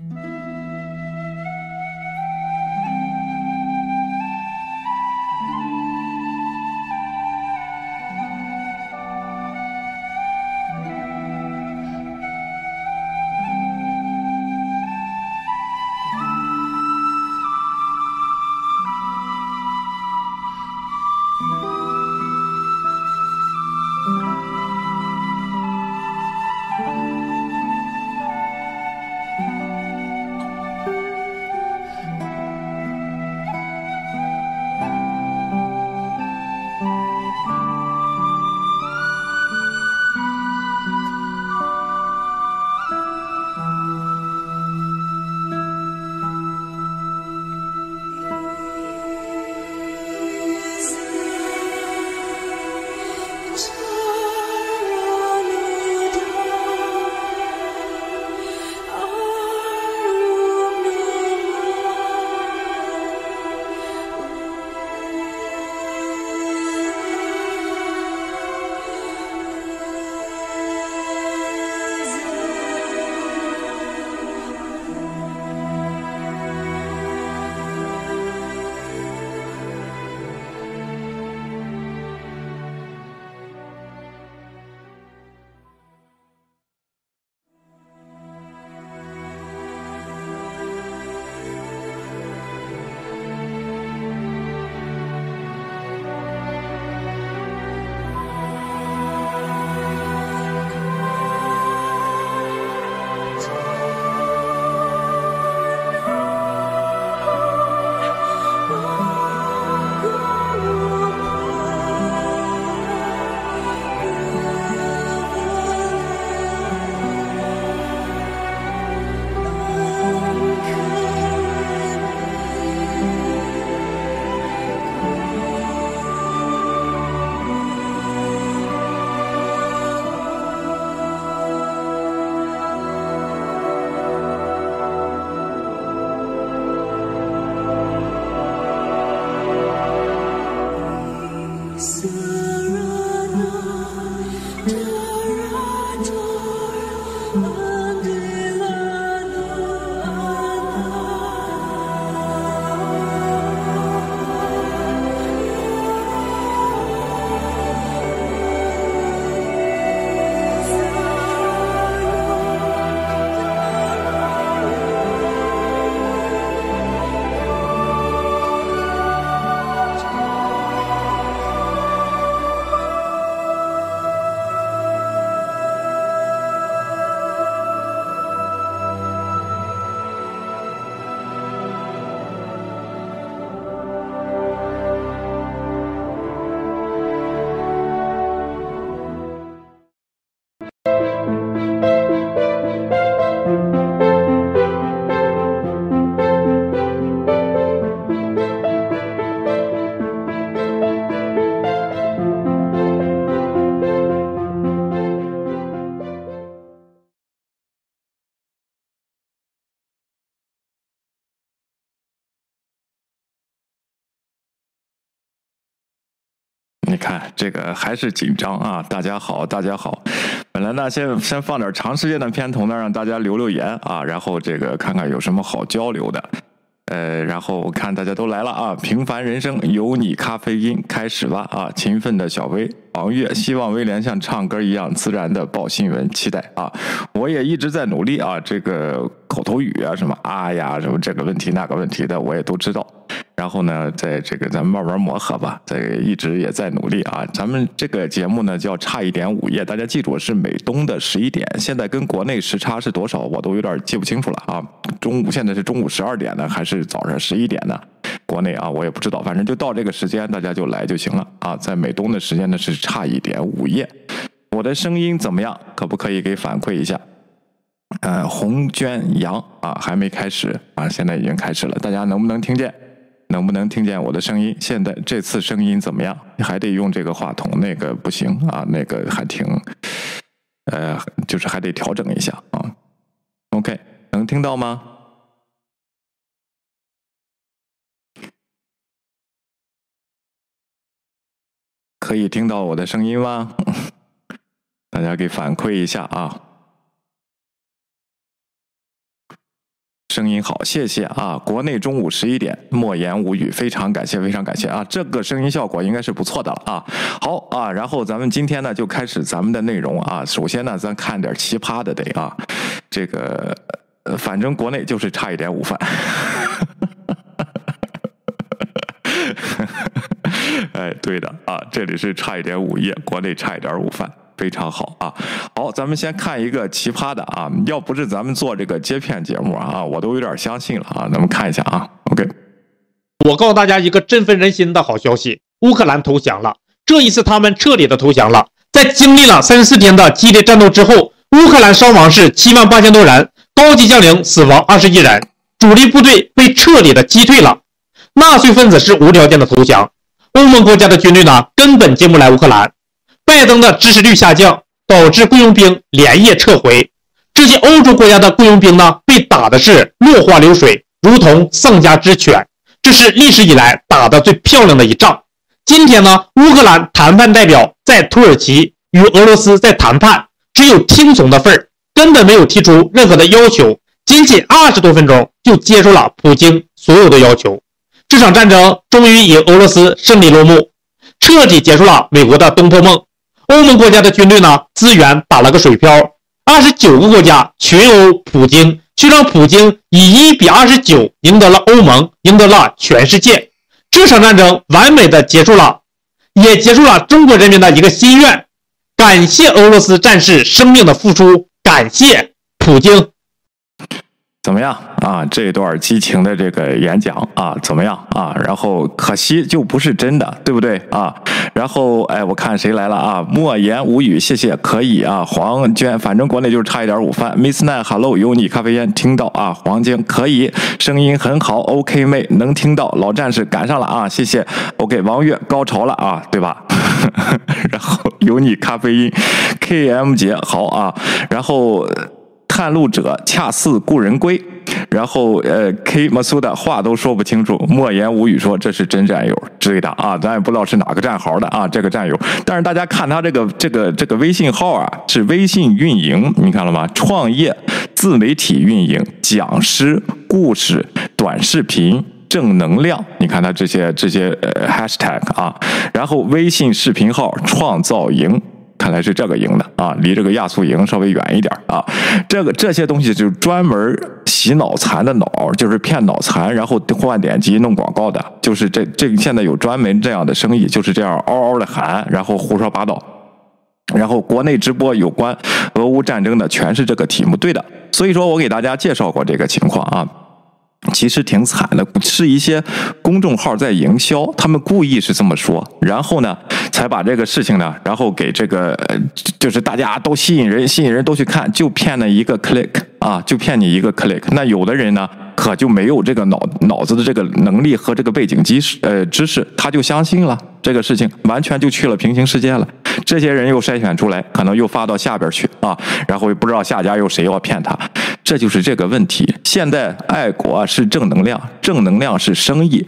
Mm-hmm. 你看这个还是紧张啊！大家好，大家好。本来呢，先先放点长时间的片头呢，让大家留留言啊，然后这个看看有什么好交流的。呃，然后我看大家都来了啊！平凡人生有你，咖啡因开始吧啊！勤奋的小薇，王月，希望威廉像唱歌一样自然的报新闻，期待啊！我也一直在努力啊，这个口头语啊，什么啊呀，什么这个问题那个问题的，我也都知道。然后呢，在这个咱们慢慢磨合吧，在一直也在努力啊。咱们这个节目呢叫差一点午夜，大家记住是美东的十一点，现在跟国内时差是多少，我都有点记不清楚了啊。中午现在是中午十二点呢，还是早上十一点呢？国内啊，我也不知道，反正就到这个时间，大家就来就行了啊。在美东的时间呢是差一点午夜，我的声音怎么样？可不可以给反馈一下？呃，红娟杨啊，还没开始啊，现在已经开始了，大家能不能听见？能不能听见我的声音？现在这次声音怎么样？还得用这个话筒，那个不行啊，那个还挺，呃，就是还得调整一下啊。OK，能听到吗？可以听到我的声音吗？大家给反馈一下啊。声音好，谢谢啊！国内中午十一点，莫言无语，非常感谢，非常感谢啊！这个声音效果应该是不错的了啊。好啊，然后咱们今天呢就开始咱们的内容啊。首先呢，咱看点奇葩的得啊，这个反正国内就是差一点午饭。哎，对的啊，这里是差一点午夜，国内差一点午饭。非常好啊！好，咱们先看一个奇葩的啊！要不是咱们做这个接片节目啊，我都有点相信了啊！咱们看一下啊，OK。我告诉大家一个振奋人心的好消息：乌克兰投降了。这一次他们彻底的投降了。在经历了三十四天的激烈战斗之后，乌克兰伤亡是七万八千多人，高级将领死亡二十一人，主力部队被彻底的击退了。纳粹分子是无条件的投降，欧盟国家的军队呢，根本进不来乌克兰。拜登的支持率下降，导致雇佣兵连夜撤回。这些欧洲国家的雇佣兵呢，被打的是落花流水，如同丧家之犬。这是历史以来打的最漂亮的一仗。今天呢，乌克兰谈判代表在土耳其与俄罗斯在谈判，只有听从的份儿，根本没有提出任何的要求。仅仅二十多分钟就接受了普京所有的要求。这场战争终于以俄罗斯胜利落幕，彻底结束了美国的东坡梦。欧盟国家的军队呢，资源打了个水漂，二十九个国家群殴普京，却让普京以一比二十九赢得了欧盟，赢得了全世界。这场战争完美的结束了，也结束了中国人民的一个心愿。感谢俄罗斯战士生命的付出，感谢普京。怎么样啊？这段激情的这个演讲啊，怎么样啊？然后可惜就不是真的，对不对啊？然后哎，我看谁来了啊？莫言无语，谢谢，可以啊。黄娟，反正国内就是差一点午饭。Miss Nine，Hello，有你咖啡烟听到啊？黄晶可以，声音很好，OK 妹能听到，老战士赶上了啊，谢谢。OK，王月高潮了啊，对吧？然后有你咖啡因，KM 姐好啊，然后。探路者恰似故人归，然后呃，K 马苏的话都说不清楚，莫言无语说这是真战友之类的啊，咱也不知道是哪个战壕的啊，这个战友。但是大家看他这个这个这个微信号啊，是微信运营，你看了吗？创业、自媒体运营、讲师、故事、短视频、正能量，你看他这些这些呃 hashtag 啊，然后微信视频号创造营。看来是这个营的啊，离这个亚速营稍微远一点啊。这个这些东西就是专门洗脑残的脑，就是骗脑残，然后换点击弄广告的。就是这这现在有专门这样的生意，就是这样嗷嗷的喊，然后胡说八道。然后国内直播有关俄乌战争的全是这个题目，对的。所以说我给大家介绍过这个情况啊。其实挺惨的，是一些公众号在营销，他们故意是这么说，然后呢，才把这个事情呢，然后给这个，就是大家都吸引人，吸引人都去看，就骗了一个 click 啊，就骗你一个 click。那有的人呢，可就没有这个脑脑子的这个能力和这个背景知识，呃，知识，他就相信了这个事情，完全就去了平行世界了。这些人又筛选出来，可能又发到下边去啊，然后又不知道下家又谁要骗他。这就是这个问题。现在爱国是正能量，正能量是生意，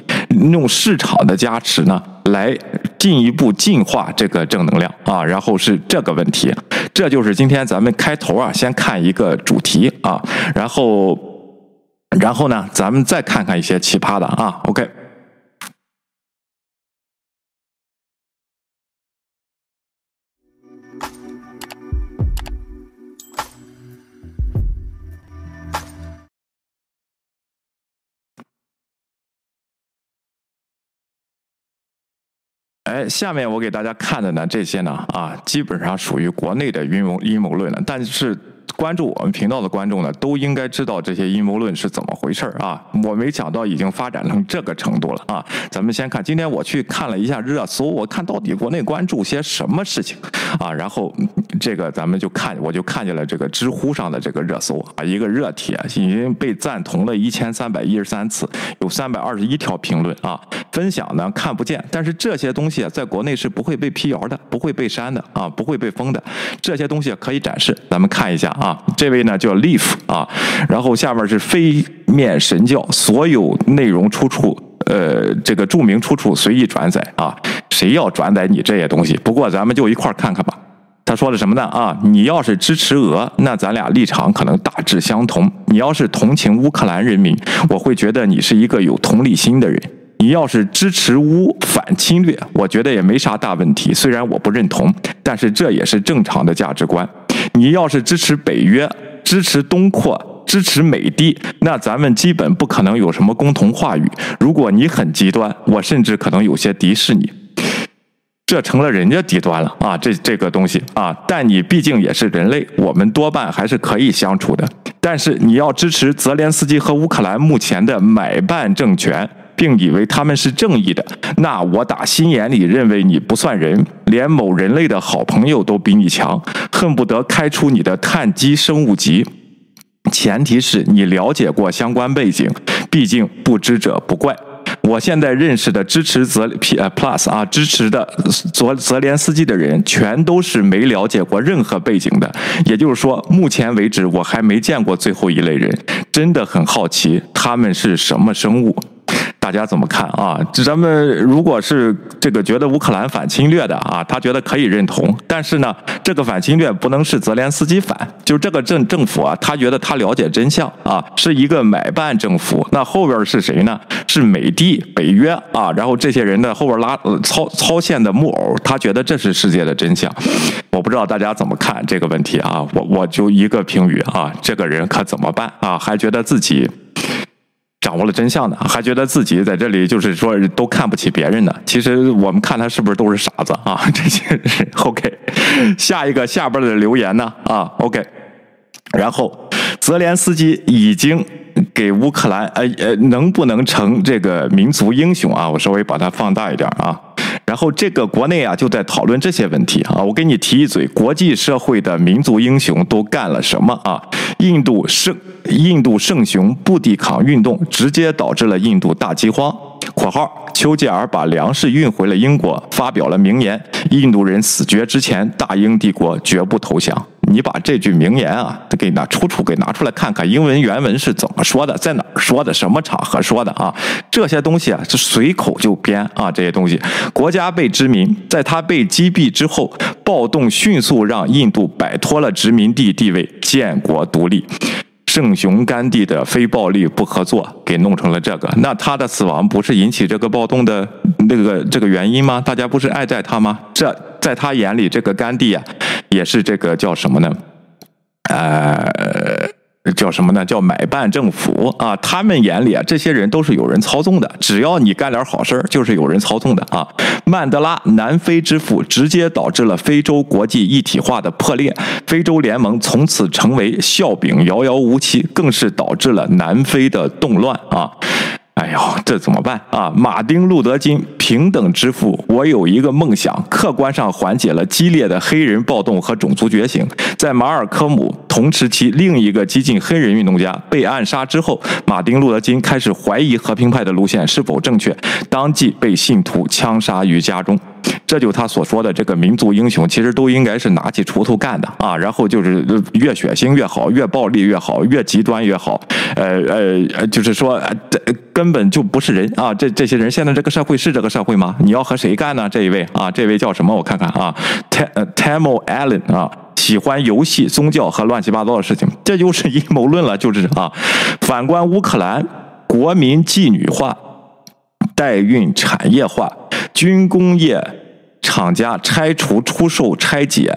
用市场的加持呢，来进一步进化这个正能量啊。然后是这个问题，这就是今天咱们开头啊，先看一个主题啊，然后，然后呢，咱们再看看一些奇葩的啊。OK。哎，下面我给大家看的呢，这些呢，啊，基本上属于国内的阴谋阴谋论了，但是。关注我们频道的观众呢，都应该知道这些阴谋论是怎么回事啊！我没想到已经发展成这个程度了啊！咱们先看，今天我去看了一下热搜，我看到底国内关注些什么事情啊？然后这个咱们就看，我就看见了这个知乎上的这个热搜啊，一个热帖已经被赞同了一千三百一十三次，有三百二十一条评论啊，分享呢看不见，但是这些东西在国内是不会被辟谣的，不会被删的啊，不会被封的，这些东西可以展示，咱们看一下啊。这位呢叫 Leaf 啊，然后下面是非面神教，所有内容出处，呃，这个注明出处随意转载啊，谁要转载你这些东西？不过咱们就一块看看吧。他说了什么呢？啊，你要是支持俄，那咱俩立场可能大致相同；你要是同情乌克兰人民，我会觉得你是一个有同理心的人。你要是支持乌反侵略，我觉得也没啥大问题。虽然我不认同，但是这也是正常的价值观。你要是支持北约，支持东扩，支持美帝，那咱们基本不可能有什么共同话语。如果你很极端，我甚至可能有些敌视你。这成了人家极端了啊！这这个东西啊，但你毕竟也是人类，我们多半还是可以相处的。但是你要支持泽连斯基和乌克兰目前的买办政权，并以为他们是正义的，那我打心眼里认为你不算人，连某人类的好朋友都比你强，恨不得开除你的碳基生物级。前提是你了解过相关背景，毕竟不知者不怪。我现在认识的支持泽 P 呃 Plus 啊，支持的泽泽连斯基的人，全都是没了解过任何背景的。也就是说，目前为止我还没见过最后一类人，真的很好奇他们是什么生物。大家怎么看啊？咱们如果是这个觉得乌克兰反侵略的啊，他觉得可以认同。但是呢，这个反侵略不能是泽连斯基反，就这个政政府啊，他觉得他了解真相啊，是一个买办政府。那后边是谁呢？是美帝、北约啊，然后这些人的后边拉操操线的木偶，他觉得这是世界的真相。我不知道大家怎么看这个问题啊？我我就一个评语啊，这个人可怎么办啊？还觉得自己。掌握了真相的，还觉得自己在这里就是说都看不起别人的。其实我们看他是不是都是傻子啊？这些人 OK。下一个下边的留言呢？啊 OK。然后泽连斯基已经给乌克兰呃呃能不能成这个民族英雄啊？我稍微把它放大一点啊。然后这个国内啊就在讨论这些问题啊，我给你提一嘴，国际社会的民族英雄都干了什么啊？印度圣印度圣雄不抵抗运动，直接导致了印度大饥荒。（括号）丘吉尔把粮食运回了英国，发表了名言：“印度人死绝之前，大英帝国绝不投降。”你把这句名言啊，给拿出处给拿出来看看，英文原文是怎么说的，在哪儿说的，什么场合说的啊？这些东西啊，是随口就编啊。这些东西，国家被殖民，在他被击毙之后，暴动迅速让印度摆脱了殖民地地位，建国独立。圣雄甘地的非暴力不合作，给弄成了这个。那他的死亡不是引起这个暴动的那个这个原因吗？大家不是爱戴他吗？这在他眼里，这个甘地啊，也是这个叫什么呢？呃。叫什么呢？叫买办政府啊！他们眼里啊，这些人都是有人操纵的。只要你干点好事就是有人操纵的啊！曼德拉，南非之父，直接导致了非洲国际一体化的破裂，非洲联盟从此成为笑柄，遥遥无期，更是导致了南非的动乱啊！哎呦，这怎么办啊？马丁·路德·金，平等之父，我有一个梦想，客观上缓解了激烈的黑人暴动和种族觉醒。在马尔科姆同时期另一个激进黑人运动家被暗杀之后，马丁·路德·金开始怀疑和平派的路线是否正确，当即被信徒枪杀于家中。这就他所说的这个民族英雄，其实都应该是拿起锄头干的啊！然后就是越血腥越好，越暴力越好，越极端越好。呃呃，就是说，这根本就不是人啊！这这些人现在这个社会是这个社会吗？你要和谁干呢？这一位啊，这位叫什么？我看看啊，Tam Tamo Allen 啊，喜欢游戏、宗教和乱七八糟的事情，这就是阴谋论了，就是啊。反观乌克兰，国民妓女化。代孕产业化，军工业厂家拆除、出售、拆解，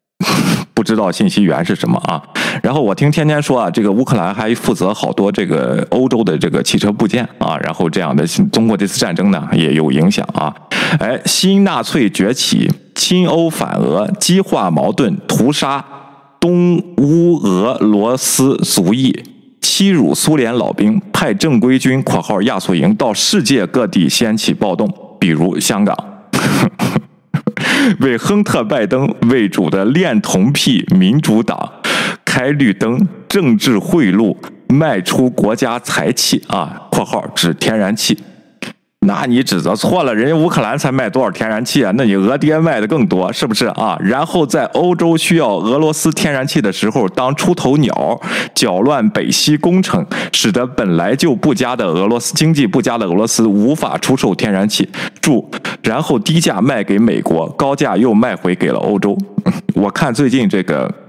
不知道信息源是什么啊？然后我听天天说啊，这个乌克兰还负责好多这个欧洲的这个汽车部件啊，然后这样的通过这次战争呢也有影响啊。哎，新纳粹崛起，亲欧反俄，激化矛盾，屠杀东乌俄罗斯族裔。欺辱苏联老兵，派正规军（括号亚速营）到世界各地掀起暴动，比如香港，为亨特·拜登为主的恋童癖民主党开绿灯，政治贿赂，卖出国家财气啊（括号指天然气）。那你指责错了，人家乌克兰才卖多少天然气啊？那你俄爹卖的更多，是不是啊？然后在欧洲需要俄罗斯天然气的时候，当出头鸟，搅乱北溪工程，使得本来就不佳的俄罗斯经济不佳的俄罗斯无法出售天然气。注：然后低价卖给美国，高价又卖回给了欧洲。我看最近这个。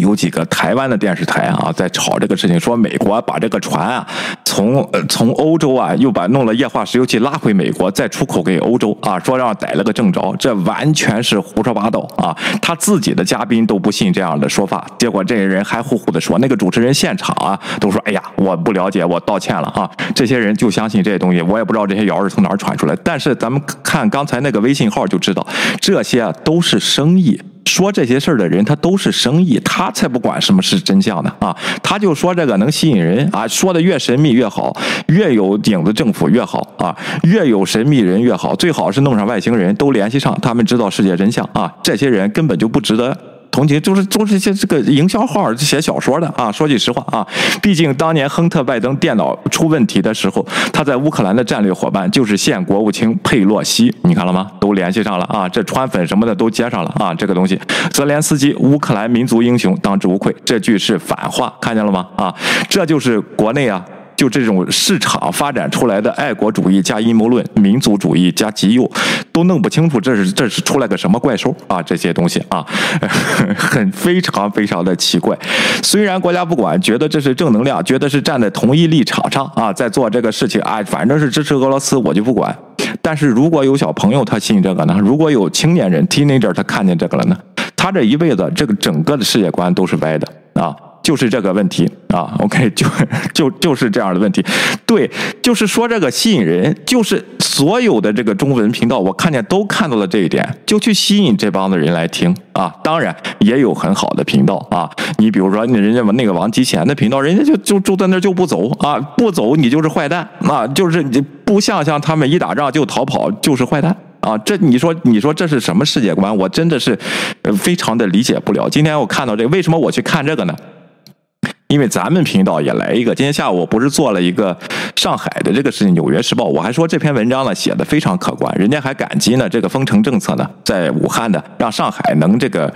有几个台湾的电视台啊，在炒这个事情，说美国把这个船啊，从呃从欧洲啊，又把弄了液化石油气拉回美国，再出口给欧洲啊，说让逮了个正着，这完全是胡说八道啊！他自己的嘉宾都不信这样的说法，结果这些人还呼呼的说，那个主持人现场啊，都说，哎呀，我不了解，我道歉了啊！这些人就相信这些东西，我也不知道这些谣是从哪儿传出来，但是咱们看刚才那个微信号就知道，这些都是生意。说这些事儿的人，他都是生意，他才不管什么是真相呢啊！他就说这个能吸引人啊，说的越神秘越好，越有影子政府越好啊，越有神秘人越好，最好是弄上外星人都联系上，他们知道世界真相啊！这些人根本就不值得。同情就是都是些这个营销号写小说的啊！说句实话啊，毕竟当年亨特·拜登电脑出问题的时候，他在乌克兰的战略伙伴就是现国务卿佩洛西，你看了吗？都联系上了啊！这川粉什么的都接上了啊！这个东西，泽连斯基，乌克兰民族英雄，当之无愧。这句是反话，看见了吗？啊，这就是国内啊。就这种市场发展出来的爱国主义加阴谋论、民族主义加极右，都弄不清楚这是这是出来个什么怪兽啊！这些东西啊，很非常非常的奇怪。虽然国家不管，觉得这是正能量，觉得是站在同一立场上啊，在做这个事情啊，反正是支持俄罗斯，我就不管。但是如果有小朋友他信这个呢？如果有青年人 teenager 他看见这个了呢？他这一辈子这个整个的世界观都是歪的啊！就是这个问题啊，OK，就就就是这样的问题，对，就是说这个吸引人，就是所有的这个中文频道，我看见都看到了这一点，就去吸引这帮子人来听啊。当然也有很好的频道啊，你比如说人家那个王吉贤的频道，人家就就住在那就不走啊，不走你就是坏蛋啊，就是你不像像他们一打仗就逃跑就是坏蛋啊。这你说你说这是什么世界观？我真的是非常的理解不了。今天我看到这个，为什么我去看这个呢？因为咱们频道也来一个，今天下午我不是做了一个上海的这个事情，《纽约时报》，我还说这篇文章呢写的非常客观，人家还感激呢这个封城政策呢，在武汉的让上海能这个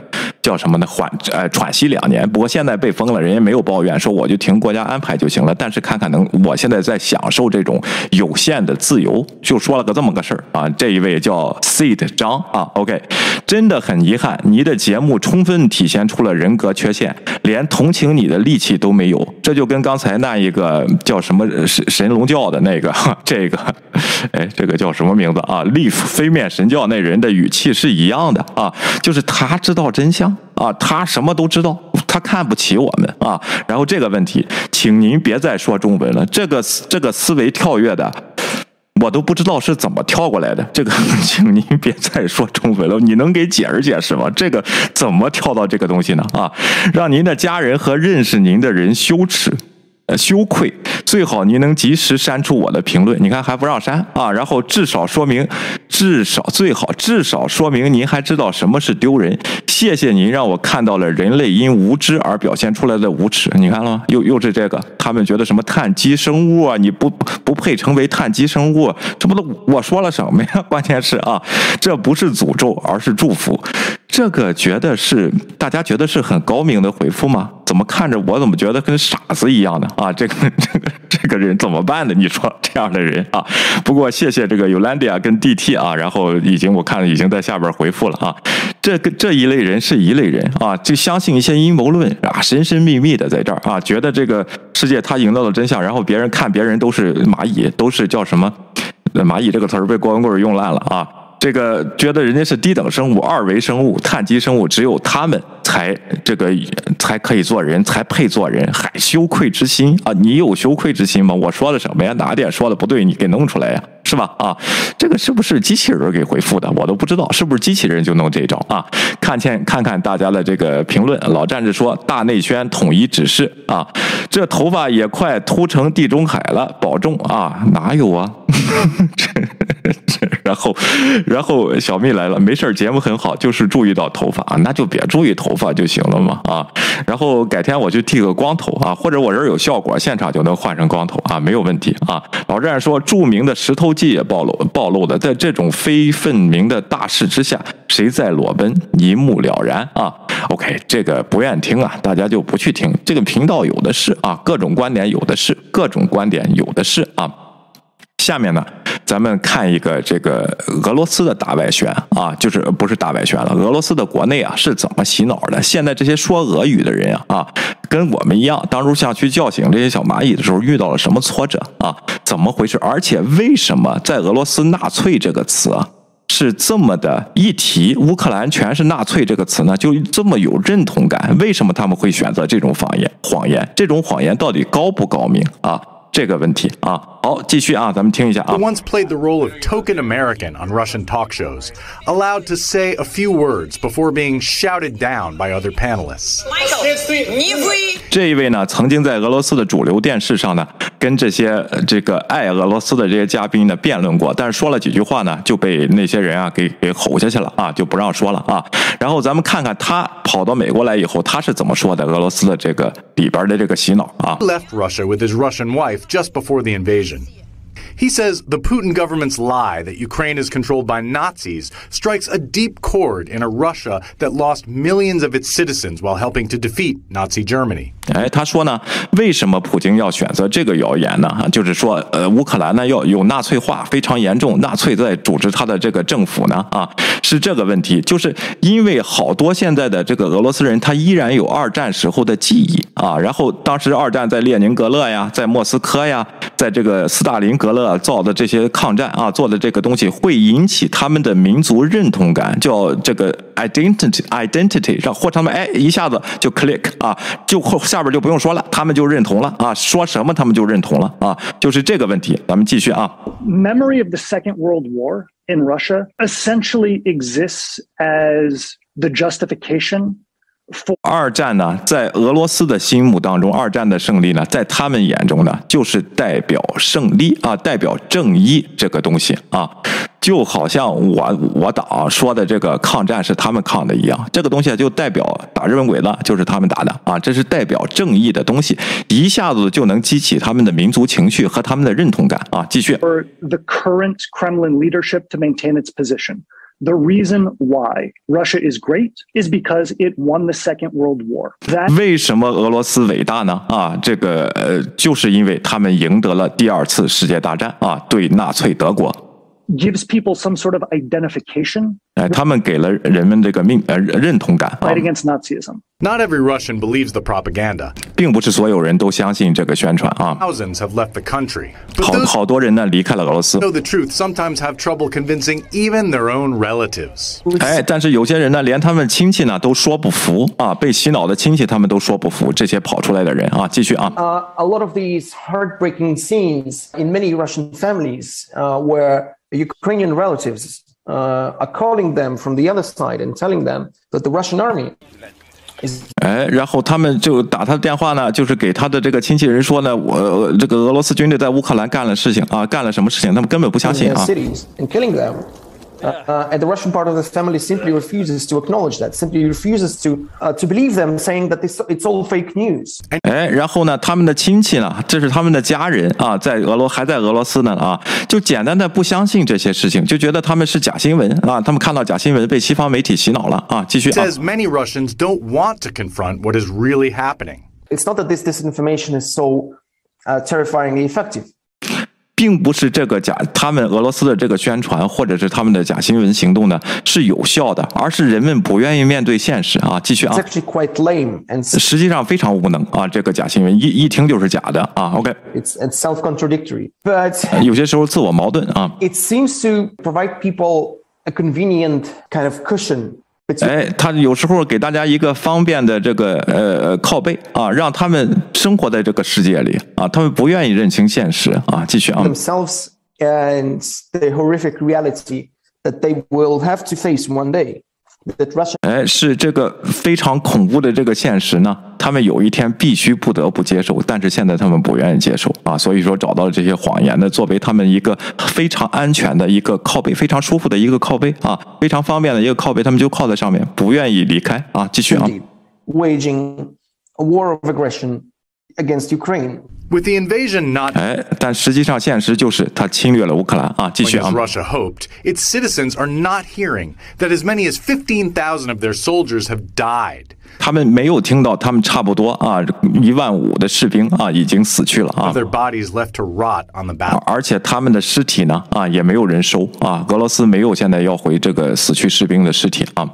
叫什么呢缓呃喘息两年。不过现在被封了，人家没有抱怨，说我就听国家安排就行了。但是看看能，我现在在享受这种有限的自由，就说了个这么个事儿啊。这一位叫 Seed 张啊，OK，真的很遗憾，你的节目充分体现出了人格缺陷，连同情你的力气都。没有，这就跟刚才那一个叫什么神神龙教的那个，这个，哎，这个叫什么名字啊？利飞面神教那人的语气是一样的啊，就是他知道真相啊，他什么都知道，他看不起我们啊。然后这个问题，请您别再说中文了，这个这个思维跳跃的。我都不知道是怎么跳过来的，这个，请您别再说中文了，你能给解释解释吗？这个怎么跳到这个东西呢？啊，让您的家人和认识您的人羞耻。呃，羞愧，最好您能及时删除我的评论。你看还不让删啊？然后至少说明，至少最好至少说明您还知道什么是丢人。谢谢您让我看到了人类因无知而表现出来的无耻。你看了吗？又又是这个，他们觉得什么碳基生物啊？你不不配成为碳基生物？这不都我说了什么呀？关键是啊，这不是诅咒，而是祝福。这个觉得是大家觉得是很高明的回复吗？怎么看着我怎么觉得跟傻子一样的啊？这个这个这个人怎么办呢？你说这样的人啊？不过谢谢这个 Ulandia 跟 DT 啊，然后已经我看已经在下边回复了啊。这个这一类人是一类人啊，就相信一些阴谋论啊，神神秘秘的在这儿啊，觉得这个世界他赢到了真相，然后别人看别人都是蚂蚁，都是叫什么？蚂蚁这个词儿被郭文贵用烂了啊。这个觉得人家是低等生物、二维生物、碳基生物，只有他们才这个才可以做人，才配做人，还羞愧之心啊！你有羞愧之心吗？我说的什么呀？哪点说的不对？你给弄出来呀，是吧？啊，这个是不是机器人给回复的？我都不知道，是不是机器人就弄这招啊？看见看看大家的这个评论，老战士说大内宣统一指示啊，这头发也快秃成地中海了，保重啊！哪有啊？然后，然后小蜜来了，没事节目很好，就是注意到头发啊，那就别注意头发就行了嘛啊。然后改天我去剃个光头啊，或者我这儿有效果，现场就能换成光头啊，没有问题啊。老战说，著名的石头记也暴露暴露的，在这种非分明的大势之下，谁在裸奔，一目了然啊。OK，这个不愿听啊，大家就不去听，这个频道有的是啊，各种观点有的是，各种观点有的是啊。下面呢？咱们看一个这个俄罗斯的大外宣啊，就是不是大外宣了，俄罗斯的国内啊是怎么洗脑的？现在这些说俄语的人啊啊，跟我们一样，当初想去叫醒这些小蚂蚁的时候，遇到了什么挫折啊？怎么回事？而且为什么在俄罗斯“纳粹”这个词啊？是这么的一提，乌克兰全是纳粹这个词呢，就这么有认同感。为什么他们会选择这种谎言？谎言，这种谎言到底高不高明啊？这个问题啊，好，继续啊，咱们听一下啊。Once played the role of token American on Russian talk shows, allowed to say a few words before being shouted down by other panelists. 这一位呢，曾经在俄罗斯的主流电视上呢，跟这些这个爱俄罗斯的这些嘉宾呢辩论过，但是说了几句话呢，就被那些人啊给给吼下去了啊，就不让说了啊。然后咱们看看他跑到美国来以后，他是怎么说的？俄罗斯的这个里边的这个洗脑啊。Left Russia with his Russian wife just before the invasion. decision. He says the Putin government's lie that Ukraine is controlled by Nazis strikes a deep chord in a Russia that lost millions of its citizens while helping to defeat Nazi Germany. 哎，他说呢，为什么普京要选择这个谣言呢？就是说，呃，乌克兰呢要有纳粹化非常严重，纳粹在组织他的这个政府呢？啊，是这个问题，就是因为好多现在的这个俄罗斯人，他依然有二战时候的记忆啊。然后当时二战在列宁格勒呀，在莫斯科呀，在这个斯大林格勒 造的这些抗战啊，做的这个东西会引起他们的民族认同感，叫这个 identity identity，让或他们哎一下子就 click 啊，就下。下边就不用说了，他们就认同了啊，说什么他们就认同了啊，就是这个问题。咱们继续啊。Memory of the Second World War in Russia essentially exists as the justification 二战呢，在俄罗斯的心目当中，二战的胜利呢，在他们眼中呢，就是代表胜利啊，代表正义这个东西啊，就好像我我党说的这个抗战是他们抗的一样，这个东西就代表打日本鬼子就是他们打的啊，这是代表正义的东西，一下子就能激起他们的民族情绪和他们的认同感啊，继续。For the current Kremlin leadership to maintain its position. The reason why Russia is great is because it won the Second World War. That 为什么俄罗斯伟大呢？啊，这个呃，就是因为他们赢得了第二次世界大战啊，对纳粹德国。 gives people some sort of identification 哎，他们给了人们这个命呃认同感啊 fight，against Nazism. Not every Russian believes the propaganda. 并不是所有人都相信这个宣传啊。 Thousands have left the country. But 好 those 好多人呢离开了俄罗斯 who，know the truth sometimes have trouble convincing even their own relatives. 哎，但是有些人呢，连他们亲戚呢都说不服啊，被洗脑的亲戚他们都说不服，这些跑出来的人啊，继续啊， uh, a lot of these heartbreaking scenes in many Russian families uh, where Ukrainian relatives uh, are calling them from the other side and telling them that the Russian army is 哎，然后他们就打他的电话呢，就是给他的这个亲戚人说呢，我呃这个俄罗斯军队在乌克兰干了事情啊，干了什么事情，他们根本不相 in 信 their 啊。 cities and killing them. Uh, uh, and the Russian part of the family simply refuses to acknowledge that, simply refuses to uh, to believe them, saying that this, it's all fake news. 哎，然后呢，他们的亲戚呢，这是他们的家人啊，在俄罗还在俄罗斯呢啊，就简单的不相信这些事情，就觉得他们是假新闻啊，他们看到假新闻被西方媒体洗脑了啊，继续 He 啊。 says many Russians don't want to confront what is really happening. It's not that this disinformation is so uh, terrifyingly effective. 并不是这个假，他们俄罗斯的这个宣传或者是他们的假新闻行动呢是有效的，而是人们不愿意面对现实啊。继续 It's 啊， actually quite lame and 实际上非常无能啊，这个假新闻一一听就是假的啊。OK， it's, it's self-contradictory. But 有些时候自我矛盾啊。 it seems to provide people a convenient kind of cushion between 哎，他有时候给大家一个方便的这个呃靠背啊，让他们生活在这个世界里啊，他们不愿意认清现实啊。继续啊，themselves and the horrific reality that they will have to face one day. 哎，是这个非常恐怖的这个现实呢，他们有一天必须不得不接受，但是现在他们不愿意接受啊，所以说找到了这些谎言呢，作为他们一个非常安全的一个靠背，非常舒服的一个靠背啊，非常方便的一个靠背，他们就靠在上面，不愿意离开啊。继续啊，waging a war of aggression against Ukraine. With the invasion not 哎，但实际上现实就是他侵略了乌克兰啊。继续 as 啊。 Russia hoped, its citizens are not hearing that as many as 15,000 of their soldiers have died. 他们没有听到，他们差不多啊一万五的士兵啊已经死去了啊 Of，their bodies left to rot on the battle. 而且他们的尸体呢啊也没有人收啊，俄罗斯没有现在要回这个死去士兵的尸体啊。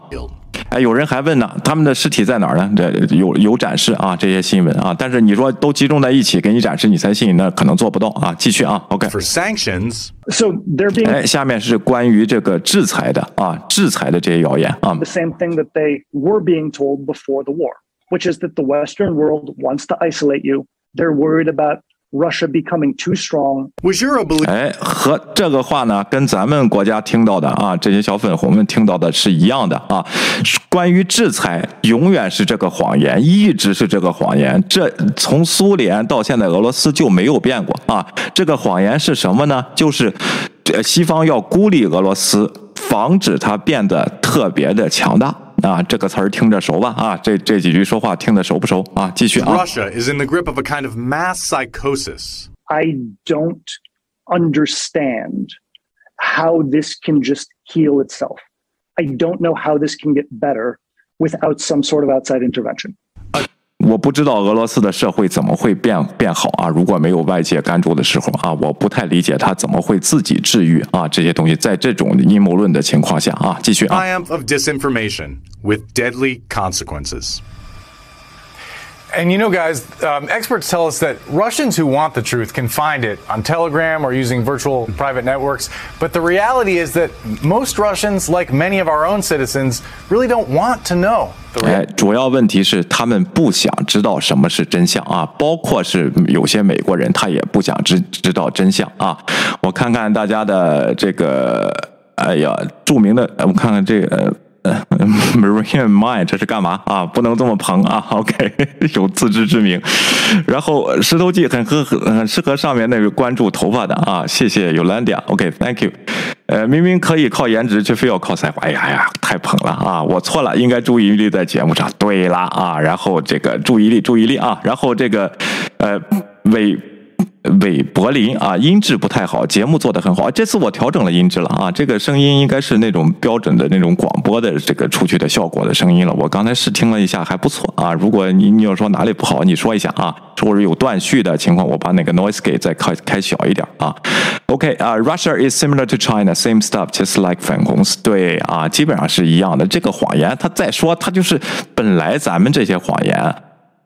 哎，有人还问呢，他们的尸体在哪儿呢？这有有展示啊，这些新闻啊。但是你说都集中在一起给你展示，你才信，那可能做不到啊。继续啊，OK。For sanctions, So they're being 哎，下面是关于这个制裁的啊，制裁的这些谣言啊 the。same thing that they were being told before the war, which is that the Western world wants to isolate you. They're worried about Russia becoming too strong. was your belief 哎，和这个话呢，跟咱们国家听到的啊，这些小粉红们听到的是一样的啊。关于制裁，永远是这个谎言，一直是这个谎言。这从苏联到现在俄罗斯就没有变过啊。这个谎言是什么呢？就是这西方要孤立俄罗斯，防止它变得特别的强大。啊，这个词儿听着熟吧？啊，这这几句说话听得熟不熟？啊，继续啊。 Russia is in the grip of a kind of mass psychosis? I don't understand how this can just heal itself. I don't know how this can get better without some sort of outside intervention. 我不知道俄罗斯的社会怎么会变变好啊？如果没有外界干注的时候啊，我不太理解他怎么会自己治愈啊这些东西。在这种阴谋论的情况下啊，继续啊。Triumph of disinformation with deadly consequences. And you know, guys, um, experts tell us that Russians who want the truth can find it on Telegram or using virtual private networks. But the reality is that most Russians, like many of our own citizens, really don't want to know. The real- 哎，主要问题是他们不想知道什么是真相啊，包括是有些美国人他也不想知知道真相啊。我看看大家的这个，哎呀，着名的，呃我看看这个。 呃 Marine Mind 这是干嘛啊？不能这么捧啊！OK，有自知之明。然后石头记很合很适合上面那位关注头发的啊，谢谢 Yolanda。OK，Thank、you。呃，明明可以靠颜值，却非要靠才华。哎呀哎呀，太捧了啊！我错了，应该注意力在节目上。对啦啊，然后这个注意力注意力啊，然后这个呃尾。韦柏林啊，音质不太好，节目做得很好。这次我调整了音质了啊，这个声音应该是那种标准的那种广播的这个出去的效果的声音了。我刚才试听了一下，还不错啊。如果你你要说哪里不好，你说一下啊，或者有断续的情况，我把那个 noise gate 再开开小一点啊。OK 啊、r u s s i a is similar to China, same stuff, just like 粉红丝。对啊，基本上是一样的。这个谎言，他再说，他就是本来咱们这些谎言。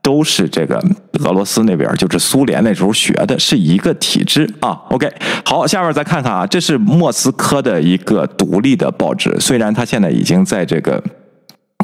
都是这个俄罗斯那边，就是苏联那时候学的，是一个体制啊。OK，好，下面再看看啊，这是莫斯科的一个独立的报纸，虽然它现在已经在这个。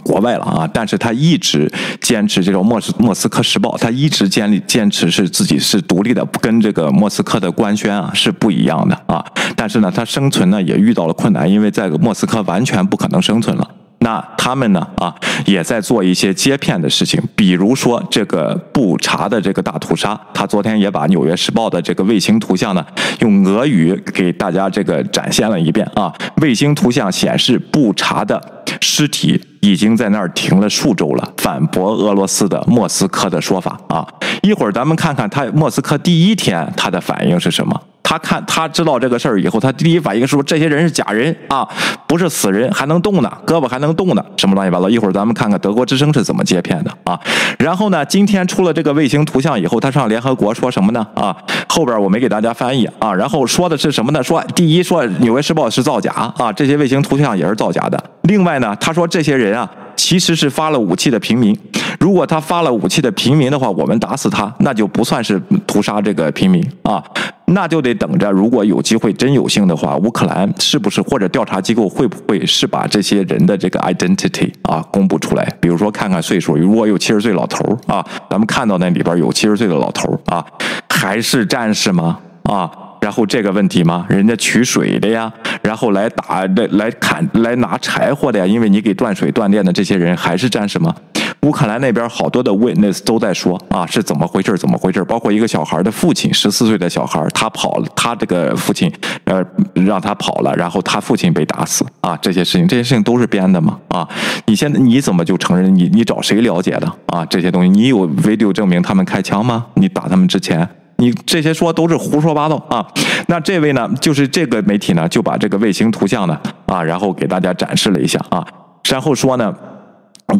国外了啊，但是他一直坚持这种莫斯莫斯科时报，他一直建立坚持是自己是独立的，跟这个莫斯科的官宣啊是不一样的啊。但是呢，他生存呢也遇到了困难，因为在莫斯科完全不可能生存了。那他们呢啊，也在做一些接片的事情，比如说这个布查的这个大屠杀，他昨天也把《纽约时报》的这个卫星图像呢，用俄语给大家这个展现了一遍啊。卫星图像显示布查的尸体已经在那儿停了数周了，反驳俄罗斯的莫斯科的说法啊。一会儿咱们看看他莫斯科第一天他的反应是什么。他看他知道这个事儿以后，他第一反应是说这些人是假人啊，不是死人，还能动呢，胳膊还能动呢，什么乱七八糟。一会儿咱们看看德国之声是怎么接片的啊。然后呢，今天出了这个卫星图像以后，他上联合国说什么呢？啊，后边我没给大家翻译啊。然后说的是什么呢？说第一说《纽约时报》是造假啊，这些卫星图像也是造假的。另外呢，他说这些人啊。其实是发了武器的平民，如果他发了武器的平民的话，我们打死他，那就不算是屠杀这个平民啊，那就得等着。如果有机会真有幸的话，乌克兰是不是或者调查机构会不会是把这些人的这个 identity 啊公布出来？比如说看看岁数，如果有七十岁老头啊，咱们看到那里边有七十岁的老头啊，还是战士吗？啊？然后这个问题吗？人家取水的呀，然后来打来来砍来拿柴火的呀，因为你给断水断电的这些人还是战士吗？乌克兰那边好多的 witness 都在说啊，是怎么回事？怎么回事？包括一个小孩的父亲，十四岁的小孩，他跑了，他这个父亲呃让他跑了，然后他父亲被打死啊，这些事情，这些事情都是编的吗？啊，你现在你怎么就承认？你你找谁了解的啊？这些东西，你有 video 证明他们开枪吗？你打他们之前？你这些说都是胡说八道啊！那这位呢，就是这个媒体呢，就把这个卫星图像呢啊，然后给大家展示了一下啊，然后说呢。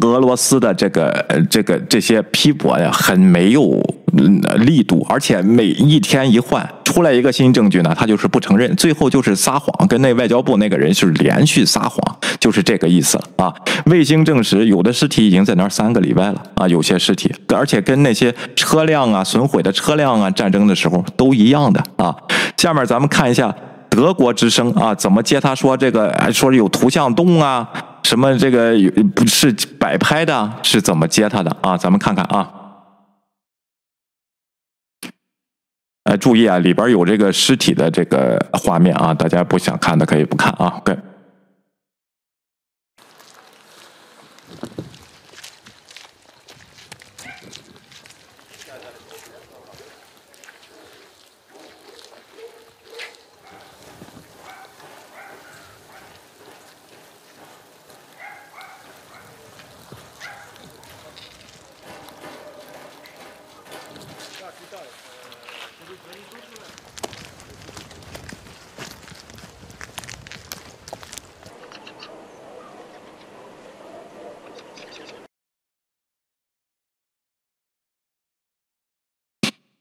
俄罗斯的这个这个这些批驳呀，很没有力度，而且每一天一换出来一个新证据呢，他就是不承认，最后就是撒谎，跟那外交部那个人是连续撒谎，就是这个意思啊。卫星证实有的尸体已经在那儿三个礼拜了啊，有些尸体，而且跟那些车辆啊损毁的车辆啊战争的时候都一样的啊。下面咱们看一下德国之声啊怎么接他说这个，说有图像洞啊。什么这个不是摆拍的，是怎么接他的啊？咱们看看啊。哎，注意啊，里边有这个尸体的这个画面啊，大家不想看的可以不看啊。对。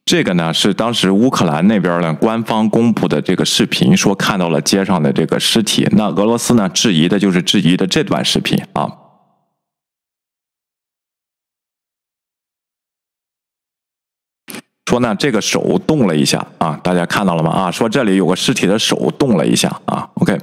这个呢是当时乌克兰那边呢官方公布的这个视频，说看到了街上的这个尸体。那俄罗斯呢质疑的就是质疑的这段视频啊，说呢这个手动了一下啊，大家看到了吗？啊，说这里有个尸体的手动了一下啊，OK。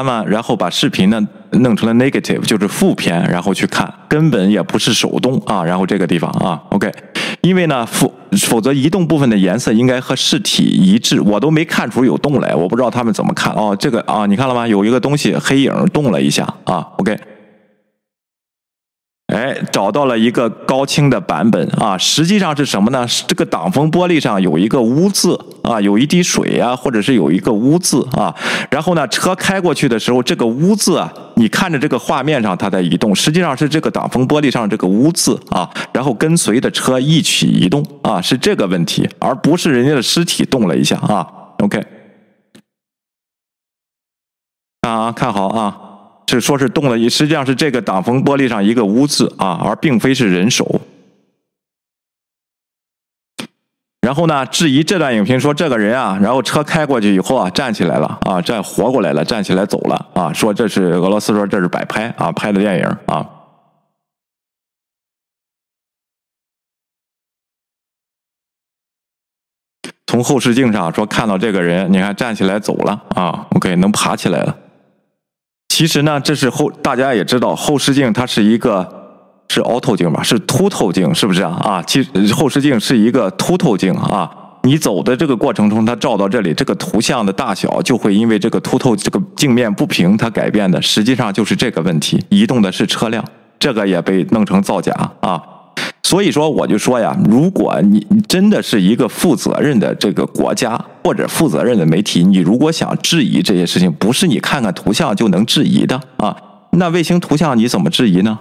那么然后把视频呢弄成了 negative，就是负片，然后去看，根本也不是手动啊。然后这个地方啊，OK，因为呢否否则移动部分的颜色应该和视体一致，我都没看出有动来，我不知道他们怎么看哦。这个啊，你看了吗？有一个东西黑影动了一下啊，OK。找到了一个高清的版本啊！实际上是什么呢？这个挡风玻璃上有一个污渍啊，有一滴水啊，或者是有一个污渍啊。然后呢，车开过去的时候，这个污渍啊，你看着这个画面上它在移动，实际上是这个挡风玻璃上这个污渍啊，然后跟随着车一起移动啊，是这个问题，而不是人家的尸体动了一下啊。OK，啊，看好啊。是说是动了，实际上是这个挡风玻璃上一个污渍啊，而并非是人手。然后呢，质疑这段影评说这个人啊，然后车开过去以后啊，站起来了啊，站活过来了，站起来走了啊，说这是俄罗斯说这是摆拍啊，拍的电影啊。从后视镜上说看到这个人，你看站起来走了啊，OK，能爬起来了。其实呢，这是后大家也知道，后视镜它是一个是凹透镜吧，是凸透镜，是不是啊？啊，其实后视镜是一个凸透镜啊。你走的这个过程中，它照到这里，这个图像的大小就会因为这个凸透这个镜面不平，它改变的，实际上就是这个问题。移动的是车辆，这个也被弄成造假啊。所以说，我就说呀，如果你真的是一个负责任的这个国家或者负责任的媒体，你如果想质疑这些事情，不是你看看图像就能质疑的啊。那卫星图像你怎么质疑呢？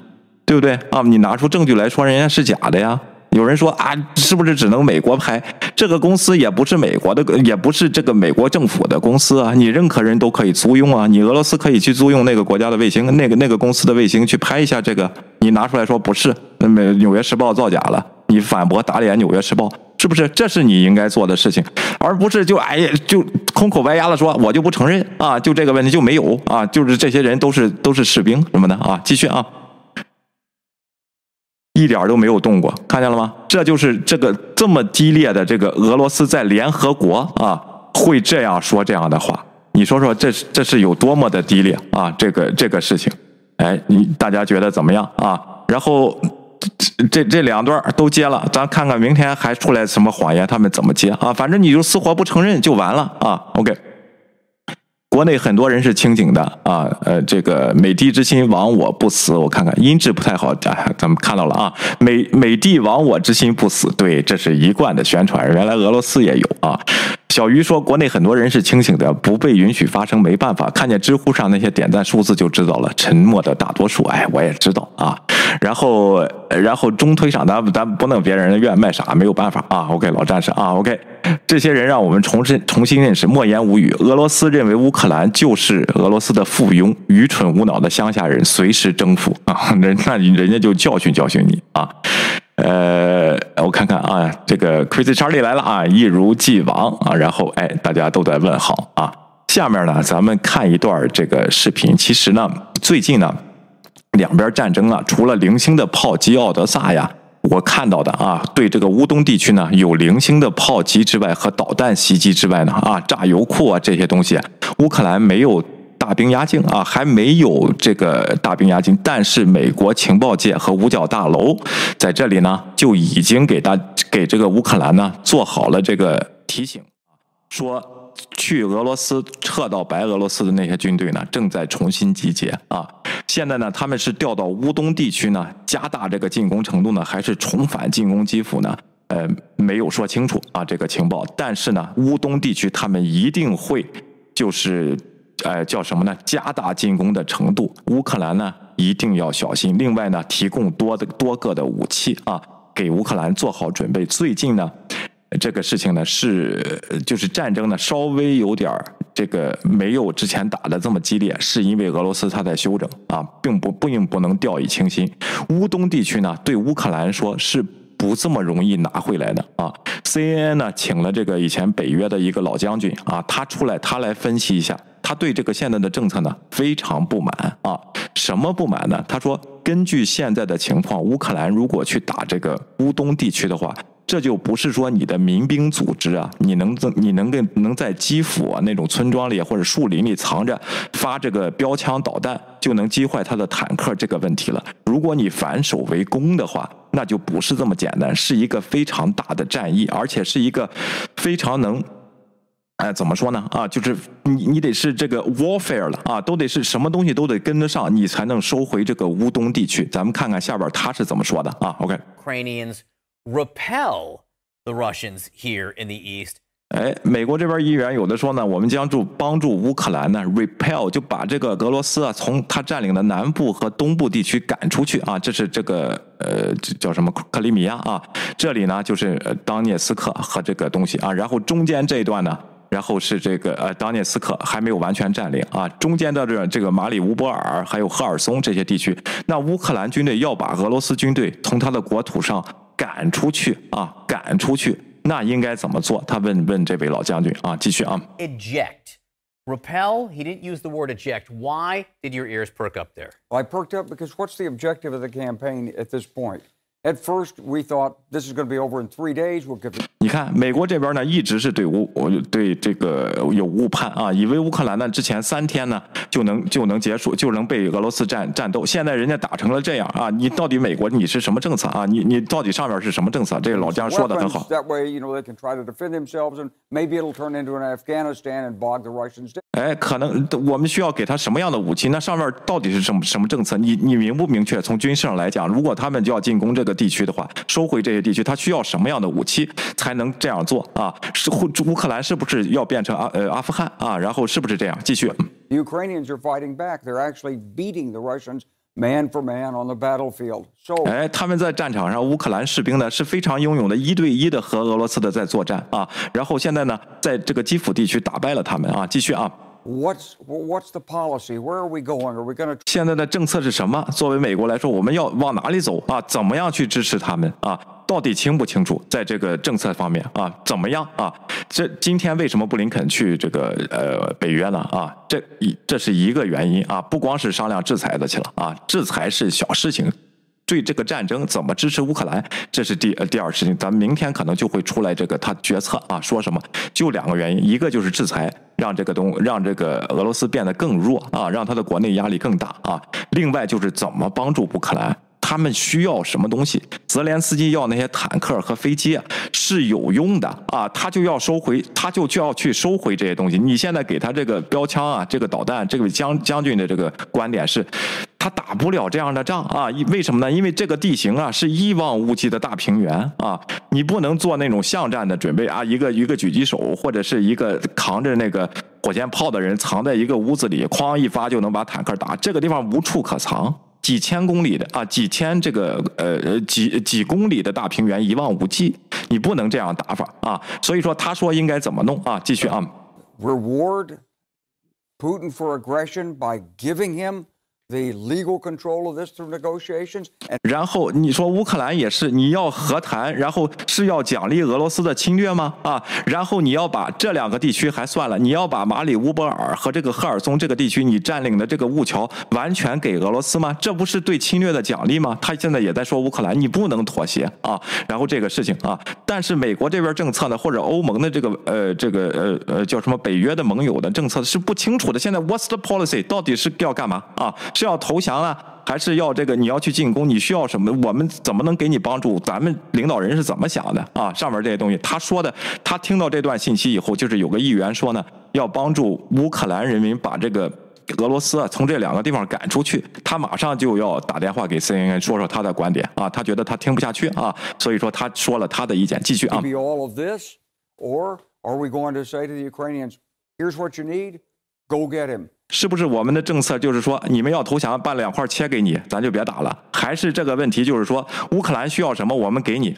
对不对啊？你拿出证据来说人家是假的呀。有人说啊，是不是只能美国拍？这个公司也不是美国的，也不是这个美国政府的公司啊。你任何人都可以租用啊。你俄罗斯可以去租用那个国家的卫星，那个那个公司的卫星去拍一下这个。你拿出来说不是，那美《纽约时报》造假了，你反驳打脸《纽约时报》，是不是？这是你应该做的事情，而不是就哎呀就空口白牙的说我就不承认啊，就这个问题就没有啊，就是这些人都是都是士兵什么的啊。继续啊。一点都没有动过，看见了吗？这就是这个这么激烈的这个俄罗斯在联合国啊会这样说这样的话，你说说这这是有多么的激烈啊？这个这个事情，哎，你大家觉得怎么样啊？然后这这两段都接了，咱看看明天还出来什么谎言，他们怎么接啊？反正你就死活不承认就完了啊？OK。国内很多人是清醒的啊，呃，这个美帝之心亡我不死，我看看音质不太好，咱们看到了啊，美美帝亡我之心不死，对，这是一贯的宣传，原来俄罗斯也有啊，小鱼说，国内很多人是清醒的，不被允许发声，没办法。看见知乎上那些点赞数字就知道了，沉默的大多数。哎，我也知道啊。然后，然后中推上，咱咱不能别人愿卖啥，没有办法啊。OK，老战士啊，OK，这些人让我们重新重新认识，莫言无语。俄罗斯认为乌克兰就是俄罗斯的附庸，愚蠢无脑的乡下人，随时征服啊！人那人家就教训教训你啊。呃，我看看啊，这个 Crazy Charlie 来了啊，一如既往啊，然后哎，大家都在问好啊。下面呢，咱们看一段这个视频。其实呢，最近呢，两边战争啊，除了零星的炮击奥德萨呀，我看到的啊，对这个乌东地区呢，有零星的炮击之外和导弹袭击之外呢，啊，炸油库啊这些东西，乌克兰没有。大兵压境啊，还没有这个大兵压境，但是美国情报界和五角大楼在这里呢，就已经给大给这个乌克兰呢做好了这个提醒，说去俄罗斯撤到白俄罗斯的那些军队呢，正在重新集结啊。现在呢，他们是调到乌东地区呢，加大这个进攻程度呢，还是重返进攻基辅呢？呃，没有说清楚啊，这个情报。但是呢，乌东地区他们一定会就是。呃，叫什么呢？加大进攻的程度，乌克兰呢一定要小心。另外呢，提供多的多个的武器啊，给乌克兰做好准备。最近呢，这个事情呢是就是战争呢稍微有点这个没有之前打的这么激烈，是因为俄罗斯他在休整啊，并不并不能掉以轻心。乌东地区呢对乌克兰说是不这么容易拿回来的啊。CNN 呢请了这个以前北约的一个老将军啊，他出来他来分析一下。他对这个现在的政策呢非常不满啊，什么不满呢？他说，根据现在的情况，乌克兰如果去打这个乌东地区的话，这就不是说你的民兵组织啊，你能你能跟能在基辅啊那种村庄里或者树林里藏着发这个标枪导弹就能击坏他的坦克这个问题了。如果你反守为攻的话，那就不是这么简单，是一个非常大的战役，而且是一个非常能。哎，怎么说呢？啊，就是你你得是这个 warfare 了啊，都得是什么东西都得跟得上，你才能收回这个乌东地区。咱们看看下边他是怎么说的啊？OK。Ukrainians repel the Russians here in the east. 哎，美国这边议员有的说呢，我们将助帮助乌克兰呢 repel 就把这个俄罗斯啊从他占领的南部和东部地区赶出去啊，这是这个呃叫什么克里米亚啊？这里呢就是当涅斯克和这个东西啊，然后中间这一段呢。然后是这个呃，当涅斯克还没有完全占领啊，中间的这这个马里乌波尔还有赫尔松这些地区，那乌克兰军队要把俄罗斯军队从他的国土上赶出去啊，赶出去，那应该怎么做？他问问这位老将军啊，继续啊。Eject, repel. He didn't use the word eject. Why did your ears perk up there? I perked up because what's the objective of the campaign at this point? At first, we thought this is going to be over in three days. We'll give. 你看，美国这边呢，一直是对乌，对这个有误判啊，以为乌克兰呢之前三天呢就能就能结束，就能被俄罗斯战战斗。现在人家打成了这样啊，你到底美国你是什么政策啊？你你到底上面是什么政策？这个老姜说的很好。That way, you know, they can try to defend themselves, and maybe it'll turn into an Afghanistan and bog the Russians down. 哎，可能我们需要给他什么样的武器？那上面到底是什么什么政策？你你明不明确？从军事上来讲，如果他们就要进攻这个地区的话，收回这些地区，他需要什么样的武器才能这样做啊？是乌乌克兰是不是要变成阿呃阿富汗啊？然后是不是这样？继续。Ukrainians are fighting back. They're actually beating the Russians man for man on the battlefield. So，哎，他们在战场上，乌克兰士兵呢是非常英勇的，一对一的和俄罗斯的在作战啊。然后现在呢，在这个基辅地区打败了他们啊。继续啊。What's what's the policy? Where are we going? Are we going to? 现在的政策是什么？作为美国来说，我们要往哪里走啊？怎么样去支持他们啊？到底清不清楚？在这个政策方面啊，怎么样啊？这今天为什么布林肯去这个呃北约呢？啊，这一这是一个原因啊，不光是商量制裁的去了啊，制裁是小事情。对这个战争怎么支持乌克兰，这是第呃第二事情。咱们明天可能就会出来这个他决策啊，说什么？就两个原因，一个就是制裁，让这个东让这个俄罗斯变得更弱啊，让他的国内压力更大啊。另外就是怎么帮助乌克兰，他们需要什么东西？泽连斯基要那些坦克和飞机啊是有用的啊，他就要收回，他就就要去收回这些东西。你现在给他这个标枪啊，这个导弹，这个将将军的这个观点是。他打不了这样的仗啊！为什么呢？因为这个地形啊是一望无际的大平原啊，你不能做那种巷战的准备啊，一个一个狙击手或者是一个扛着那个火箭炮的人藏在一个屋子里，哐一发就能把坦克打。这个地方无处可藏，几千公里的啊，几千这个呃几几公里的大平原一望无际，你不能这样打法啊。所以说他说应该怎么弄啊？继续啊。Reward Putin for aggression by giving him the legal control of this through negotiations. 然后你说乌克兰也是，你要和谈，然后是要奖励俄罗斯的侵略吗？啊，然后你要把这两个地区还算了，你要把马里乌波尔和这个赫尔松这个地区你占领的这个物桥完全给俄罗斯吗？这不是对侵略的奖励吗？他现在也在说乌克兰，你不能妥协啊。然后这个事情啊，但是美国这边政策呢，或者欧盟的这个呃这个呃呃叫什么北约的盟友的政策是不清楚的。现在 What's the policy？到底是要干嘛啊？是要投降啊，还是要这个你要去进攻？你需要什么？我们怎么能给你帮助？咱们领导人是怎么想的啊？上面这些东西，他说的，他听到这段信息以后，就是有个议员说呢，要帮助乌克兰人民把这个俄罗斯从这两个地方赶出去。他马上就要打电话给 CNN 说说他的观点啊，他觉得他听不下去啊，所以说他说了他的意见。继续啊。Be all of this, or are we going to say to the Ukrainians, "Here's what you need, go get him"? 是不是我们的政策就是说，你们要投降，把两块切给你，咱就别打了？还是这个问题就是说，乌克兰需要什么，我们给你，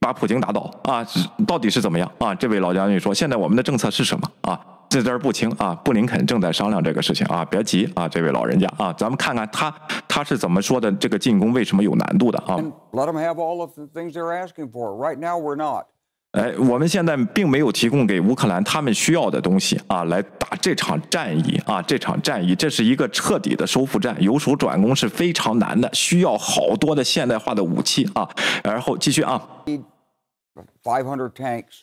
把普京打倒啊？到底是怎么样啊？这位老将军说，现在我们的政策是什么啊？这字儿不清啊。布林肯正在商量这个事情啊，别急啊，这位老人家啊，咱们看看他他是怎么说的，这个进攻为什么有难度的啊？Let them have all of the things they're asking for. Right now, we're not. 哎，我们现在并没有提供给乌克兰他们需要的东西啊，来打这场战役啊，这场战役这是一个彻底的收复战，由守转攻是非常难的，需要好多的现代化的武器啊。然后继续啊，500 tanks,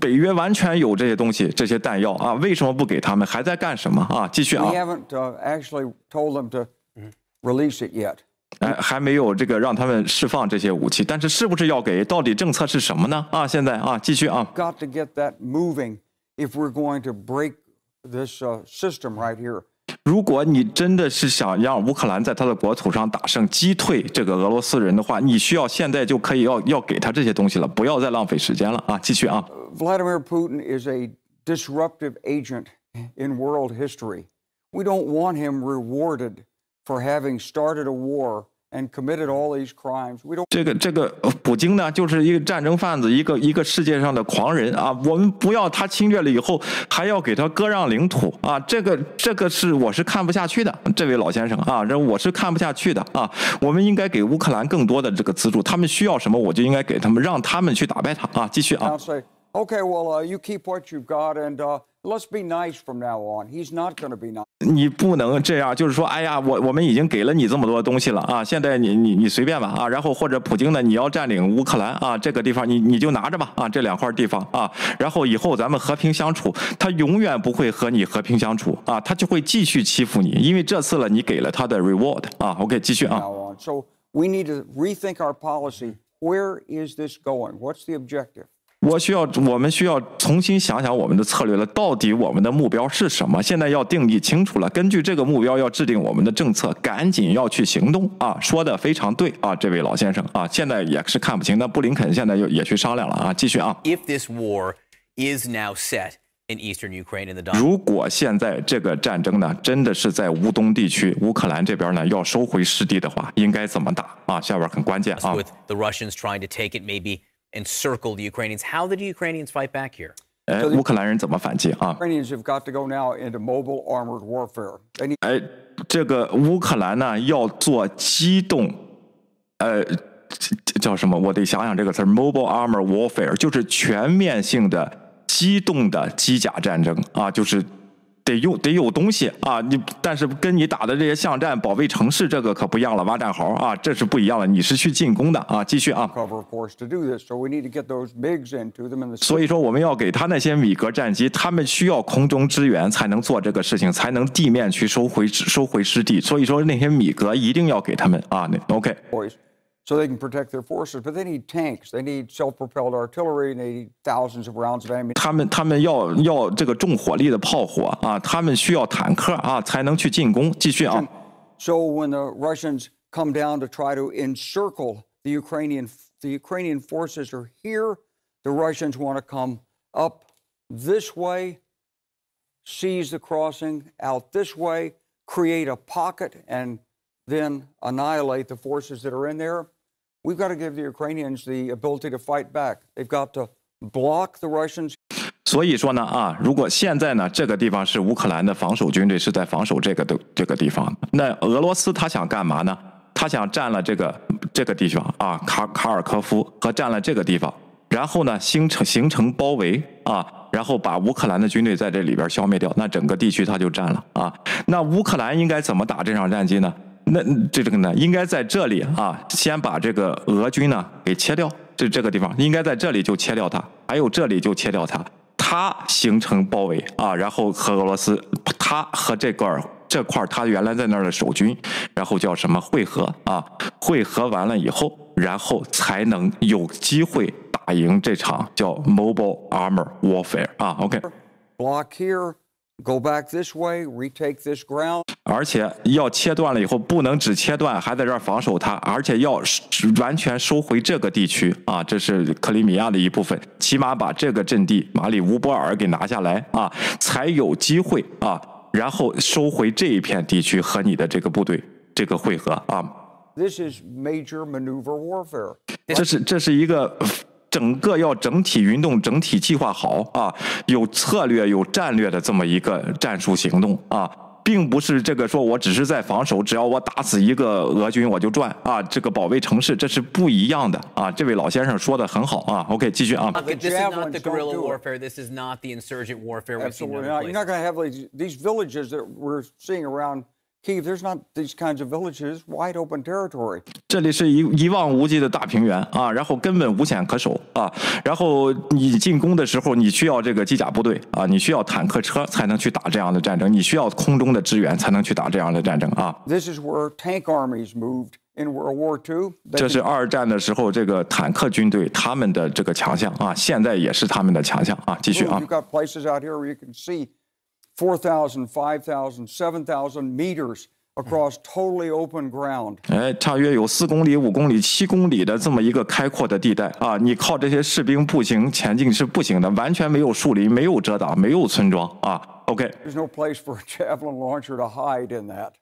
北约完全有这些东西，这些弹药啊，为什么不给他们？还在干什么啊？继续啊 We，haven't uh, actually told them to release it yet. 哎，还没有这个让他们释放这些武器，但是是不是要给？到底政策是什么呢？啊，现在啊，继续啊，Got to get that moving if we're going to break this uh, system right here. 如果你真的是想让乌克兰在他的国土上打胜，击退这个俄罗斯人的话，你需要现在就可以要要给他这些东西了，不要再浪费时间了啊！继续啊，Vladimir Putin is a disruptive agent in world history. We don't want him rewarded for having started a war and committed all these crimes. We don't 这个这个呃普京呢，就是一个战争贩子，一个一个世界上的狂人啊！我们不要他侵略了以后，还要给他割让领土啊！这个这个是我是看不下去的，这位老先生啊，这我是看不下去的啊！我们应该给乌克兰更多的这个资助，他们需要什么，我就应该给他们，让他们去打败他啊！继续啊 okay, well, uh, you keep what you've got and uh, let's be nice from now on. He's not going to be nice. 你不能这样，就是说，哎呀，我我们已经给了你这么多东西了啊，现在你你你随便吧啊，然后或者普京呢，你要占领乌克兰啊，这个地方你你就拿着吧啊，这两块地方啊，然后以后咱们和平相处，他永远不会和你和平相处啊，他就会继续欺负你，因为这次了你给了他的 reward 啊，OK，继续啊。now on. So we need to rethink our policy. Where is this going? What's the objective? 我需要，我们需要重新想想我们的策略了。到底我们的目标是什么？现在要定义清楚了。根据这个目标，要制定我们的政策，赶紧要去行动啊！说的非常对啊，这位老先生啊，现在也是看不清。那布林肯现在又也去商量了啊，继续啊。If this war is now set in eastern Ukraine in the Donbass, 如果现在这个战争呢，真的是在乌东地区，乌克兰这边呢要收回失地的话，应该怎么打啊？下边很关键啊。with the Russians trying to take it, maybe encircle the Ukrainians, how did the Ukrainians fight back here? 哎，乌克兰人怎么反击啊？ Ukrainians have got to go now into mobile armored warfare. They need 哎，这个乌克兰呢要做机动，呃，这这叫什么？我得想想这个词儿，mobile armor warfare，就是全面性的机动的机甲战争啊，就是 得用得有东西啊，你但是跟你打的这些巷战、保卫城市这个可不一样了，挖战壕啊，这是不一样了，你是去进攻的啊，继续啊。所以说，我们要给他那些米格战机，他们需要空中支援才能做这个事情，才能地面去收回收回失地。所以说，那些米格一定要给他们啊。那 OK，boys so they can protect their forces. But they need tanks, they need self propelled artillery, and they need thousands of rounds of ammunition. 他们他们要要这个重火力的炮火啊，他们需要坦克啊，才能去进攻。继续啊。 So when the Russians come down to try to encircle the Ukrainian, the Ukrainian forces are here. The Russians want to come up this way, seize the crossing, out this way, create a pocket, and then annihilate the forces that are in there. We've got to give the Ukrainians the ability to fight back. They've got to block the Russians 所以说呢啊，如果现在呢这个地方是乌克兰的防守军队是在防守这个的这个地方，那俄罗斯他想干嘛呢？他想占了这个这个地方啊，卡卡尔科夫和占了这个地方，然后呢形成形成包围啊，然后把乌克兰的军队在这里边消灭掉，那整个地区他就占了啊。那乌克兰应该怎么打这场战机呢？那这这个呢，应该在这里啊，先把这个俄军呢给切掉，这这个地方应该在这里就切掉它，还有这里就切掉它，它形成包围啊，然后和俄罗斯，它和这块儿这块儿它原来在那儿的守军，然后叫什么会合啊？会合完了以后，然后才能有机会打赢这场叫 Mobile Armor Warfare 啊。OK，block here, go back this way, retake this ground. 而且要切断了以后，不能只切断，还在这儿防守它，而且要完全收回这个地区啊，这是克里米亚的一部分，起码把这个阵地马里乌波尔给拿下来啊，才有机会啊，然后收回这一片地区和你的这个部队这个会合啊。This is major maneuver warfare. 这是这是一个整个要整体运动、整体计划好啊，有策略、有战略的这么一个战术行动啊。并不是这个说我只是在防守，只要我打死一个俄军我就赚啊！这个保卫城市这是不一样的啊！这位老先生说的很好啊。OK，继续啊。Okay, this is not the guerrilla warfare. This is not the insurgent warfare Absolutely not. You're not going to have like these villages that we're seeing around Kiev. There's not these kinds of villages, wide open territory. 这里是一一望无际的大平原啊，然后根本无险可守啊，然后你进攻的时候，你需要这个机甲部队啊，你需要坦克车才能去打这样的战争，你需要空中的支援才能去打这样的战争啊。This is where tank armies moved in World War II. They 这是二战的时候这个坦克军队他们的这个强项啊，现在也是他们的强项啊。继续啊 You've，got places out here where you can see 4,000, 5,000, 7,000 meters across totally open ground. 哎，大约有四公里、五公里、七公里的这么一个开阔的地带啊，你靠这些士兵步行前进是不行的，完全没有树林、没有遮挡、没有村庄啊。OK， There's no place for a javelin launcher to hide in that.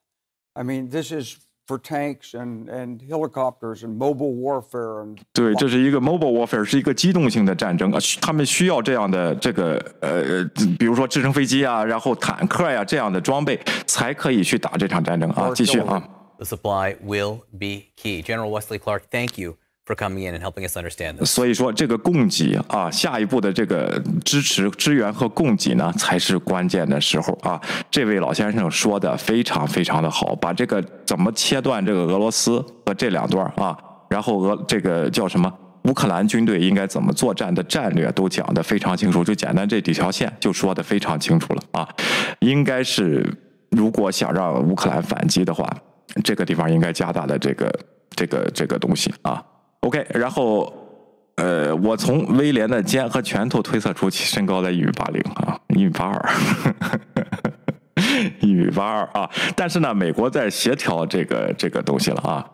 I mean, this is for tanks and, and helicopters and mobile warfare and 对，这是一个 mobile warfare，是一个机动性的战争啊，需他们需要这样的这个呃，比如说直升飞机啊，然后坦克呀、这样的装备，才可以去打这场战争啊。继续啊。 The supply will be key. General Wesley Clark, thank you For coming in and helping us understand 所以说，这个供给啊，下一步的这个支持、支援和供给呢，才是关键的时候啊。这位老先生说的非常非常的好，把这个怎么切断这个俄罗斯和这两段啊，然后俄这个叫什么？乌克兰军队应该怎么作战的战略都讲得非常清楚，就简单这几条线就说得非常清楚了啊。应该是如果想让乌克兰反击的话，这个地方应该加大的这个这个这个东西啊。OK，然后呃，我从威廉的肩和拳头推测出其身高在一米八零啊，一米八二。一米八二啊，但是呢，美国在协调这个这个东西了啊。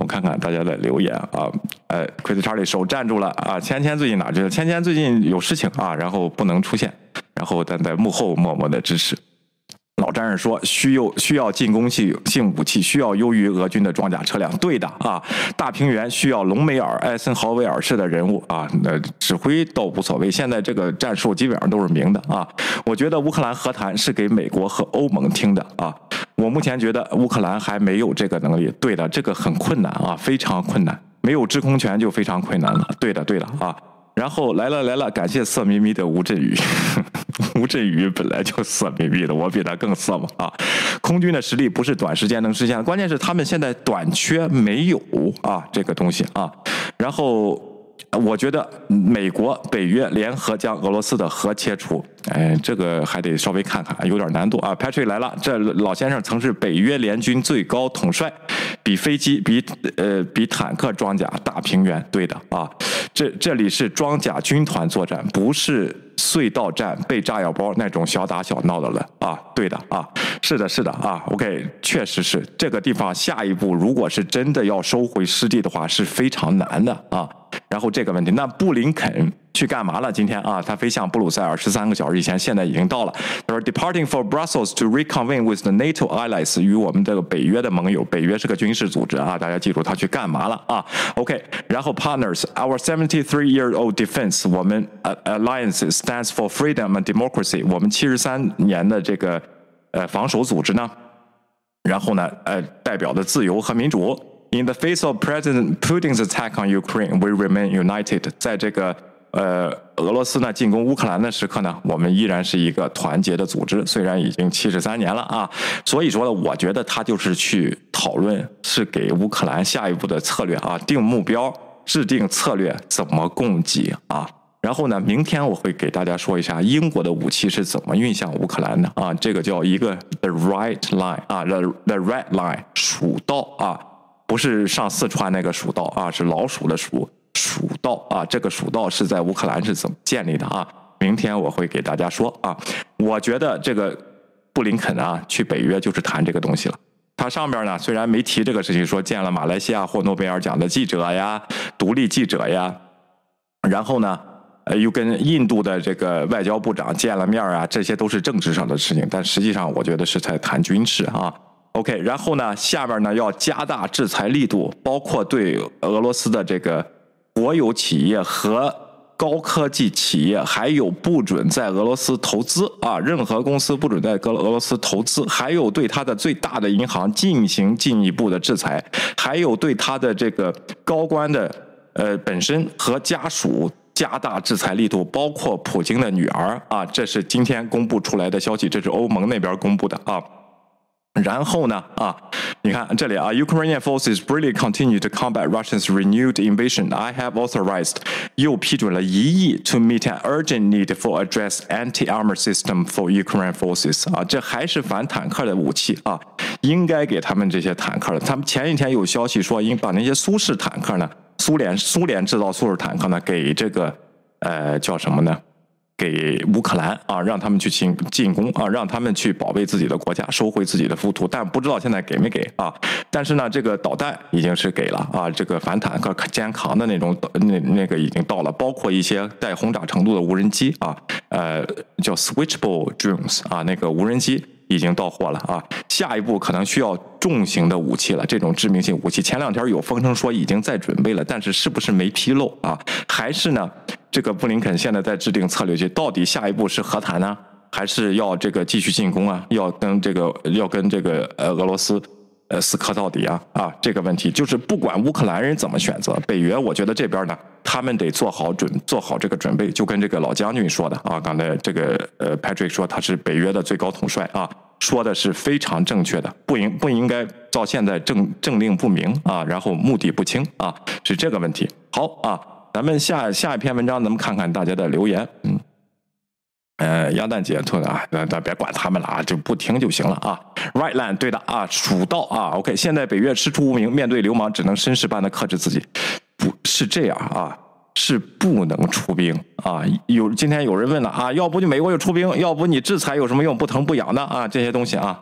我看看大家的留言啊，呃，Quiz Charlie 手站住了啊。芊芊最近哪去了？芊芊最近有事情啊，然后不能出现，然后但在幕后默默的支持。老战士说需要需要进攻性性武器，需要优于俄军的装甲车辆。对的啊，大平原需要隆美尔、艾森豪威尔式的人物啊。那指挥倒无所谓，现在这个战术基本上都是明的啊。我觉得乌克兰和谈是给美国和欧盟听的啊。我目前觉得乌克兰还没有这个能力。对的，这个很困难啊，非常困难，没有制空权就非常困难了。对的，对的啊。然后来了来了，感谢色眯眯的吴镇宇。吴镇宇本来就色眯眯的，我比他更色嘛啊！空军的实力不是短时间能实现的，关键是他们现在短缺没有啊这个东西啊。然后我觉得美国、北约联合将俄罗斯的核切除，哎，这个还得稍微看看，有点难度啊。Patrick 来了，这老先生曾是北约联军最高统帅，比飞机、比呃比坦克装甲大平原，对的啊。这这里是装甲军团作战，不是隧道战被炸药包那种小打小闹的了啊！对的啊，是的，是的啊。OK，确实是这个地方，下一步如果是真的要收回失地的话，是非常难的啊。然后这个问题，那布林肯去干嘛了？今天啊，他飞向布鲁塞尔十三个小时以前，现在已经到了。他说，departing for Brussels to reconvene with the NATO allies，与我们这个北约的盟友。北约是个军事组织啊，大家记住他去干嘛了啊？OK，然后 partners，our seventy-three-year-old defense，我们 alliance stands for freedom and democracy，我们七十三年的这个呃防守组织呢，然后呢，呃，代表的自由和民主。In the face of President Putin's attack on Ukraine, we remain united。在这个呃俄罗斯呢进攻乌克兰的时刻呢，我们依然是一个团结的组织。虽然已经七十三年了啊，所以说呢，我觉得他就是去讨论，是给乌克兰下一步的策略啊，定目标，制定策略，怎么供给啊。然后呢，明天我会给大家说一下英国的武器是怎么运向乌克兰的啊，这个叫一个 the right line 啊，the the red line 蜀道啊。不是上四川那个蜀道啊，是老鼠的鼠蜀道啊。这个蜀道是在乌克兰是怎么建立的啊？明天我会给大家说啊。我觉得这个布林肯啊去北约就是谈这个东西了。他上边呢虽然没提这个事情，说见了马来西亚获诺贝尔奖的记者呀、独立记者呀，然后呢，呃，又跟印度的这个外交部长见了面啊，这些都是政治上的事情。但实际上，我觉得是在谈军事啊。OK，然后呢，下边呢要加大制裁力度，包括对俄罗斯的这个国有企业和高科技企业，还有不准在俄罗斯投资啊，任何公司不准在俄俄罗斯投资，还有对它的最大的银行进行进一步的制裁，还有对它的这个高官的呃本身和家属加大制裁力度，包括普京的女儿啊，这是今天公布出来的消息，这是欧盟那边公布的啊。然后呢？啊，你看这里啊，Ukrainian forces bravely continue to combat Russia's renewed invasion. I have authorized 又批准了一亿 to meet an urgent need for address anti-armor system for Ukrainian forces. 啊，这还是反坦克的武器啊，应该给他们这些坦克了。他们前一天有消息说，应把那些苏式坦克呢，苏联苏联制造苏式坦克呢，给这个呃叫什么呢？给乌克兰啊，让他们去进进攻啊，让他们去保卫自己的国家，收回自己的富土。但不知道现在给没给啊？但是呢，这个导弹已经是给了啊，这个反坦克肩扛的那种那那个已经到了，包括一些带轰炸程度的无人机啊，呃，叫 switchable drones 啊，那个无人机已经到货了啊。下一步可能需要重型的武器了，这种致命性武器。前两天有风声说已经在准备了，但是是不是没披露啊？还是呢？这个布林肯现在在制定策略，就到底下一步是和谈呢，还是要这个继续进攻啊？要跟这个要跟这个呃俄罗斯呃死磕到底啊？啊，这个问题就是不管乌克兰人怎么选择，北约我觉得这边呢，他们得做好准做好这个准备，就跟这个老将军说的啊，刚才这个呃 Patrick 说他是北约的最高统帅啊，说的是非常正确的，不应不应该到现在政政令不明啊，然后目的不清啊，是这个问题。好啊。咱们下下一篇文章，咱们看看大家的留言。嗯，呃，鸭蛋姐兔的啊，咱咱别管他们了啊，就不听就行了啊。Right land，对的啊，蜀道啊。OK，现在北越师出无名，面对流氓只能绅士般的克制自己，不是这样啊，是不能出兵啊。有今天有人问了啊，要不就美国就出兵，要不你制裁有什么用？不疼不痒的啊，这些东西啊。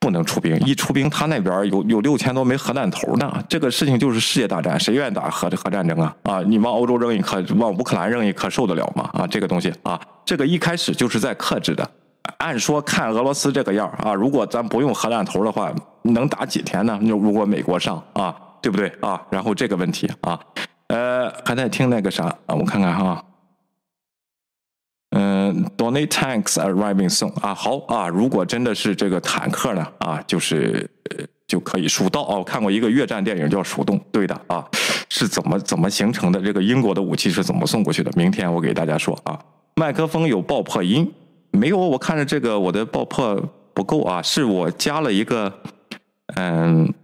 不能出兵，一出兵，他那边有有六千多枚核弹头呢。这个事情就是世界大战，谁愿意打核核战争啊？啊，你往欧洲扔一颗，往乌克兰扔一颗，受得了吗？啊，这个东西啊，这个一开始就是在克制的。按说看俄罗斯这个样啊，如果咱不用核弹头的话，能打几天呢？如果美国上啊，对不对啊？然后这个问题啊，呃，还在听那个啥啊？我看看哈。嗯，donate tanks arriving soon 啊，好啊，如果真的是这个坦克呢啊，就是就可以蜀道哦，看过一个越战电影叫《蜀洞》，对的啊，是怎么怎么形成的？这个英国的武器是怎么送过去的？明天我给大家说啊，麦克风有爆破音，没有，我看着这个我的爆破不够啊，是我加了一个嗯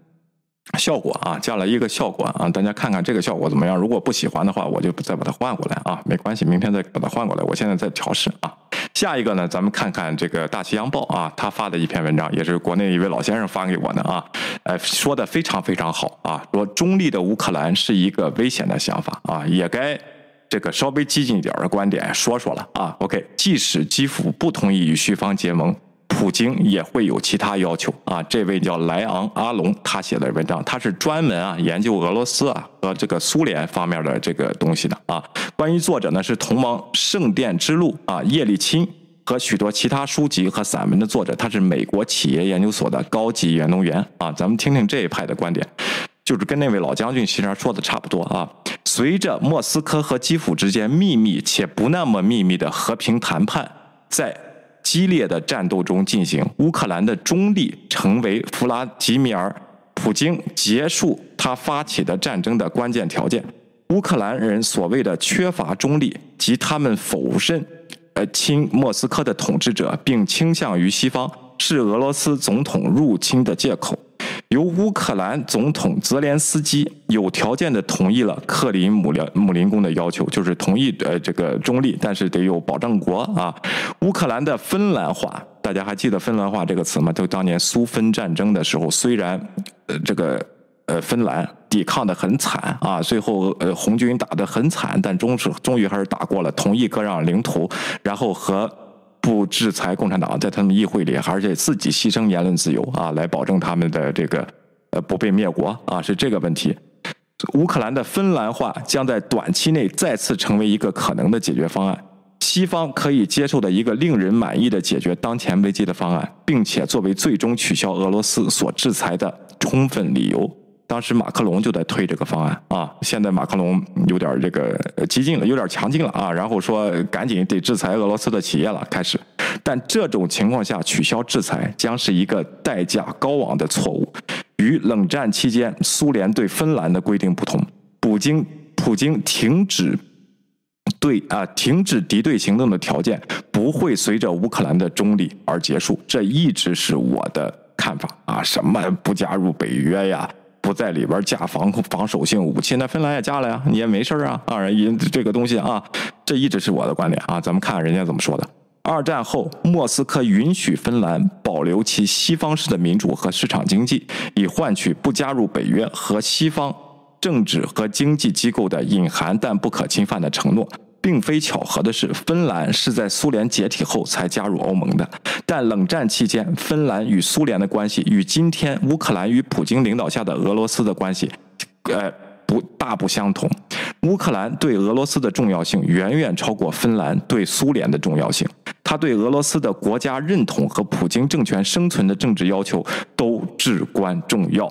效果啊，加了一个效果啊，大家看看这个效果怎么样？如果不喜欢的话，我就再把它换过来啊，没关系，明天再把它换过来。我现在在调试啊。下一个呢，咱们看看这个《大西洋报》啊，他发的一篇文章，也是国内一位老先生发给我的啊，呃，说的非常非常好啊，说中立的乌克兰是一个危险的想法啊，也该这个稍微激进一点的观点说说了啊。OK，即使基辅不同意与叙方结盟。普京也会有其他要求啊！这位叫莱昂阿龙，他写的文章，他是专门啊研究俄罗斯啊和这个苏联方面的这个东西的啊。关于作者呢，是同盟圣殿之路啊叶利钦和许多其他书籍和散文的作者，他是美国企业研究所的高级研究员啊。咱们听听这一派的观点，就是跟那位老将军其实说的差不多啊。随着莫斯科和基辅之间秘密且不那么秘密的和平谈判在。激烈的战斗中进行，乌克兰的中立成为弗拉基米尔·普京结束他发起的战争的关键条件。乌克兰人所谓的缺乏中立，及他们否认呃亲莫斯科的统治者，并倾向于西方，是俄罗斯总统入侵的借口。由乌克兰总统泽连斯基有条件的同意了克林姆林姆林宫的要求，就是同意呃这个中立，但是得有保证国啊。乌克兰的芬兰话，大家还记得芬兰话这个词吗？就当年苏芬战争的时候，虽然呃这个呃芬兰抵抗的很惨啊，最后呃红军打的很惨，但终是终于还是打过了，同意割让领土，然后和。不制裁共产党，在他们议会里，而且自己牺牲言论自由啊，来保证他们的这个呃不被灭国啊，是这个问题。乌克兰的芬兰化将在短期内再次成为一个可能的解决方案，西方可以接受的一个令人满意的解决当前危机的方案，并且作为最终取消俄罗斯所制裁的充分理由。当时马克龙就在推这个方案啊，现在马克龙有点这个激进了，有点强劲了啊，然后说赶紧得制裁俄罗斯的企业了，开始。但这种情况下取消制裁将是一个代价高昂的错误。与冷战期间苏联对芬兰的规定不同，普京普京停止对啊停止敌对行动的条件不会随着乌克兰的中立而结束，这一直是我的看法啊，什么不加入北约呀？不在里边架防防守性武器，那芬兰也架了呀，你也没事啊。啊，因这个东西啊，这一直是我的观点啊。咱们看看人家怎么说的。二战后，莫斯科允许芬兰保留其西方式的民主和市场经济，以换取不加入北约和西方政治和经济机构的隐含但不可侵犯的承诺。并非巧合的是，芬兰是在苏联解体后才加入欧盟的。但冷战期间，芬兰与苏联的关系与今天乌克兰与普京领导下的俄罗斯的关系，呃，不大不相同。乌克兰对俄罗斯的重要性远远超过芬兰对苏联的重要性。他对俄罗斯的国家认同和普京政权生存的政治要求都至关重要。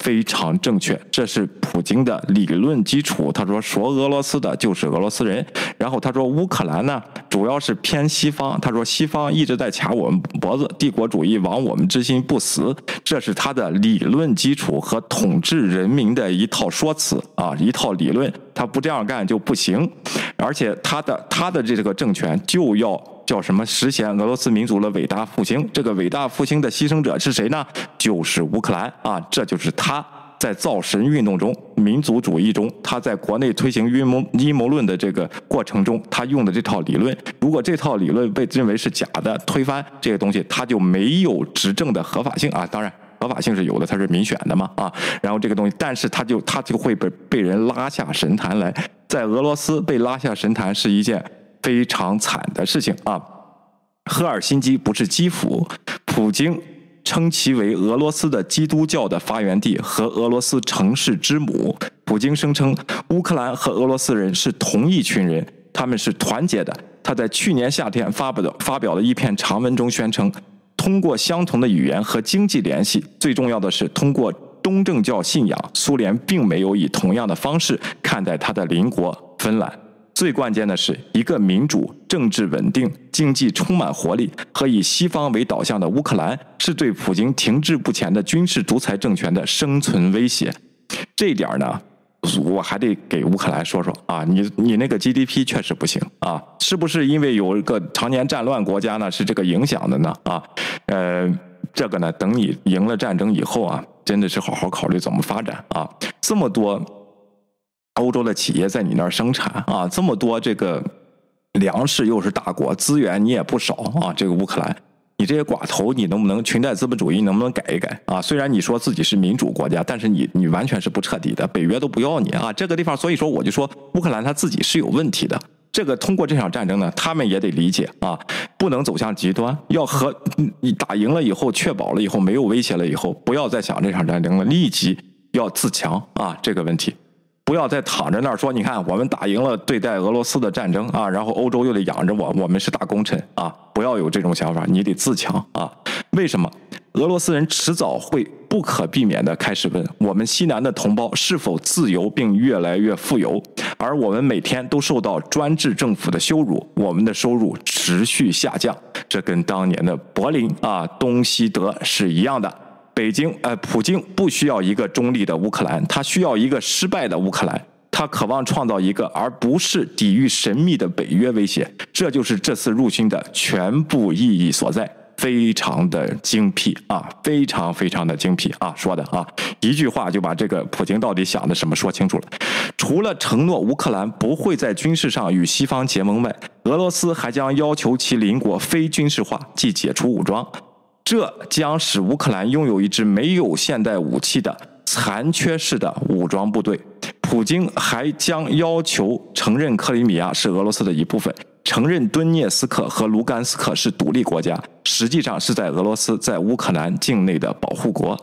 非常正确，这是普京的理论基础。他说，说俄罗斯的就是俄罗斯人。然后他说，乌克兰呢，主要是偏西方。他说，西方一直在卡我们脖子，帝国主义亡我们之心不死。这是他的理论基础和统治人民的一套说辞啊，一套理论。他不这样干就不行。而且他的他的这个政权就要。叫什么实现俄罗斯民族的伟大复兴？这个伟大复兴的牺牲者是谁呢？就是乌克兰啊！这就是他在造神运动中、民族主义中，他在国内推行阴谋阴谋论的这个过程中，他用的这套理论。如果这套理论被认为是假的，推翻这个东西，他就没有执政的合法性啊！当然，合法性是有的，他是民选的嘛啊！然后这个东西，但是他就他就会被被人拉下神坛来，在俄罗斯被拉下神坛是一件。非常惨的事情啊！赫尔辛基不是基辅，普京称其为俄罗斯的基督教的发源地和俄罗斯城市之母。普京声称乌克兰和俄罗斯人是同一群人，他们是团结的。他在去年夏天发布的发表的一篇长文中宣称，通过相同的语言和经济联系，最重要的是通过东正教信仰，苏联并没有以同样的方式看待他的邻国芬兰。最关键的是，一个民主、政治稳定、经济充满活力和以西方为导向的乌克兰，是对普京停滞不前的军事独裁政权的生存威胁。这一点呢，我还得给乌克兰说说啊，你你那个 GDP 确实不行啊，是不是因为有一个常年战乱国家呢？是这个影响的呢？啊，呃，这个呢，等你赢了战争以后啊，真的是好好考虑怎么发展啊。这么多欧洲的企业在你那儿生产啊，这么多这个粮食又是大国，资源你也不少啊，这个乌克兰。你这些寡头，你能不能裙带资本主义能不能改一改啊？虽然你说自己是民主国家，但是你你完全是不彻底的，北约都不要你啊！这个地方，所以说我就说乌克兰他自己是有问题的。这个通过这场战争呢，他们也得理解啊，不能走向极端，要和你打赢了以后，确保了以后没有威胁了以后，不要再想这场战争了，立即要自强啊！这个问题。不要再躺着那儿说，你看我们打赢了对待俄罗斯的战争啊，然后欧洲又得养着我，我们是大功臣啊！不要有这种想法，你得自强啊！为什么？俄罗斯人迟早会不可避免的开始问我们西南的同胞是否自由并越来越富有，而我们每天都受到专制政府的羞辱，我们的收入持续下降，这跟当年的柏林啊、东西德是一样的。北京，呃，普京不需要一个中立的乌克兰，他需要一个失败的乌克兰。他渴望创造一个，而不是抵御神秘的北约威胁。这就是这次入侵的全部意义所在，非常的精辟啊，非常非常的精辟啊，说的啊，一句话就把这个普京到底想的什么说清楚了。除了承诺乌克兰不会在军事上与西方结盟外，俄罗斯还将要求其邻国非军事化，即解除武装。这将使乌克兰拥有一支没有现代武器的残缺式的武装部队。普京还将要求承认克里米亚是俄罗斯的一部分，承认顿涅斯克和卢甘斯克是独立国家，实际上是在俄罗斯在乌克兰境内的保护国。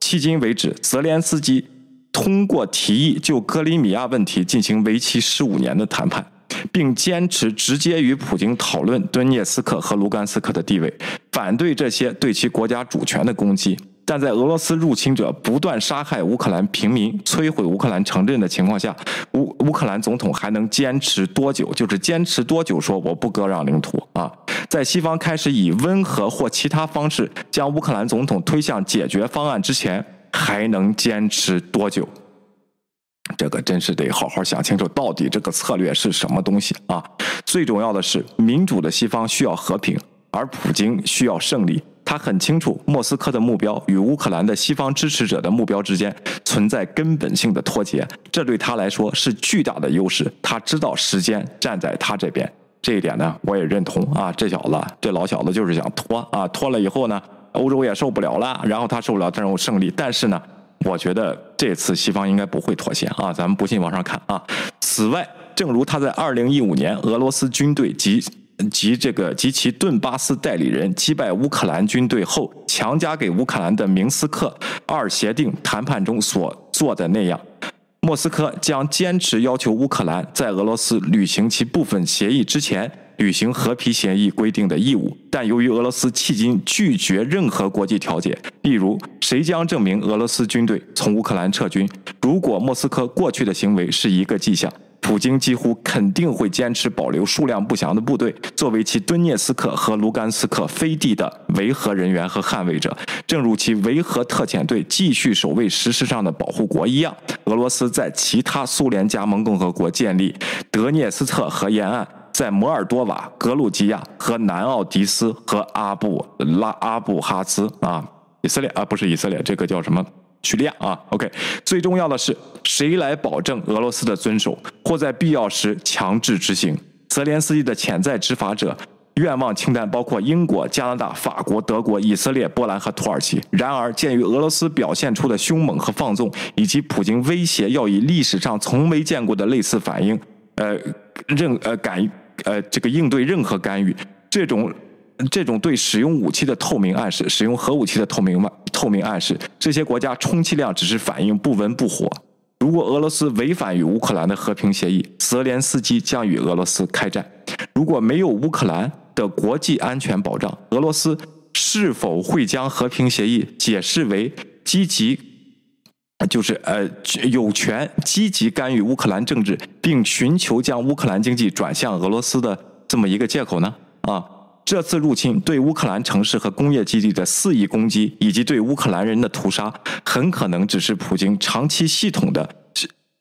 迄今为止，泽连斯基通过提议就克里米亚问题进行为期十五年的谈判。并坚持直接与普京讨论顿涅斯克和卢甘斯克的地位，反对这些对其国家主权的攻击。但在俄罗斯入侵者不断杀害乌克兰平民、摧毁乌克兰城镇的情况下，乌乌克兰总统还能坚持多久？就是坚持多久？说我不割让领土啊！在西方开始以温和或其他方式将乌克兰总统推向解决方案之前，还能坚持多久？这个真是得好好想清楚，到底这个策略是什么东西啊？最重要的是，民主的西方需要和平，而普京需要胜利。他很清楚，莫斯科的目标与乌克兰的西方支持者的目标之间存在根本性的脱节，这对他来说是巨大的优势。他知道时间站在他这边，这一点呢，我也认同啊。这小子，这老小子就是想拖啊，拖了以后呢，欧洲也受不了了，然后他受不了这种胜利，但是呢。我觉得这次西方应该不会妥协啊！咱们不信往上看啊。此外，正如他在二零一五年俄罗斯军队及及这个及其顿巴斯代理人击败乌克兰军队后，强加给乌克兰的明斯克二协定谈判中所做的那样，莫斯科将坚持要求乌克兰在俄罗斯履行其部分协议之前。履行和平协议规定的义务，但由于俄罗斯迄今拒绝任何国际调解，例如谁将证明俄罗斯军队从乌克兰撤军？如果莫斯科过去的行为是一个迹象，普京几乎肯定会坚持保留数量不详的部队，作为其顿涅斯克和卢甘斯克飞地的维和人员和捍卫者，正如其维和特遣队继续守卫事实上的保护国一样。俄罗斯在其他苏联加盟共和国建立德涅斯特河沿岸。在摩尔多瓦、格鲁吉亚和南奥迪斯和阿布拉阿布哈兹啊，以色列啊，不是以色列，这个叫什么？叙利亚啊。OK，最重要的是，谁来保证俄罗斯的遵守，或在必要时强制执行？泽连斯基的潜在执法者愿望清单包括英国、加拿大、法国、德国、以色列、波兰和土耳其。然而，鉴于俄罗斯表现出的凶猛和放纵，以及普京威胁要以历史上从没见过的类似反应，呃，任呃敢。呃，这个应对任何干预，这种这种对使用武器的透明暗示，使用核武器的透明透明暗示，这些国家充其量只是反应不温不火。如果俄罗斯违反与乌克兰的和平协议，泽连斯基将与俄罗斯开战。如果没有乌克兰的国际安全保障，俄罗斯是否会将和平协议解释为积极？就是呃，有权积极干预乌克兰政治，并寻求将乌克兰经济转向俄罗斯的这么一个借口呢？啊，这次入侵对乌克兰城市和工业基地的肆意攻击，以及对乌克兰人的屠杀，很可能只是普京长期系统的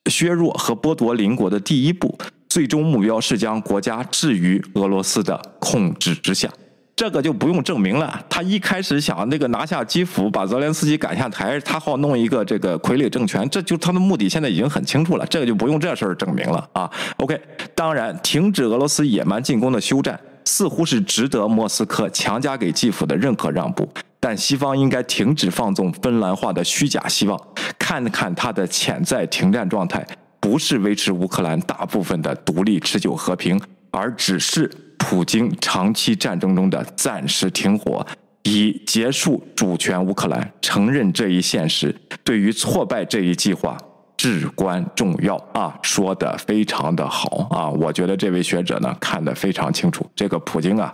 削弱和剥夺邻国的第一步，最终目标是将国家置于俄罗斯的控制之下。这个就不用证明了。他一开始想那个拿下基辅，把泽连斯基赶下台，他好弄一个这个傀儡政权，这就他的目的现在已经很清楚了。这个就不用这事儿证明了啊。OK，当然，停止俄罗斯野蛮进攻的休战，似乎是值得莫斯科强加给基辅的任何让步。但西方应该停止放纵芬兰化的虚假希望，看看它的潜在停战状态，不是维持乌克兰大部分的独立持久和平，而只是。普京长期战争中的暂时停火，以结束主权乌克兰。承认这一现实，对于挫败这一计划至关重要啊！说的非常的好啊！我觉得这位学者呢看得非常清楚。这个普京啊，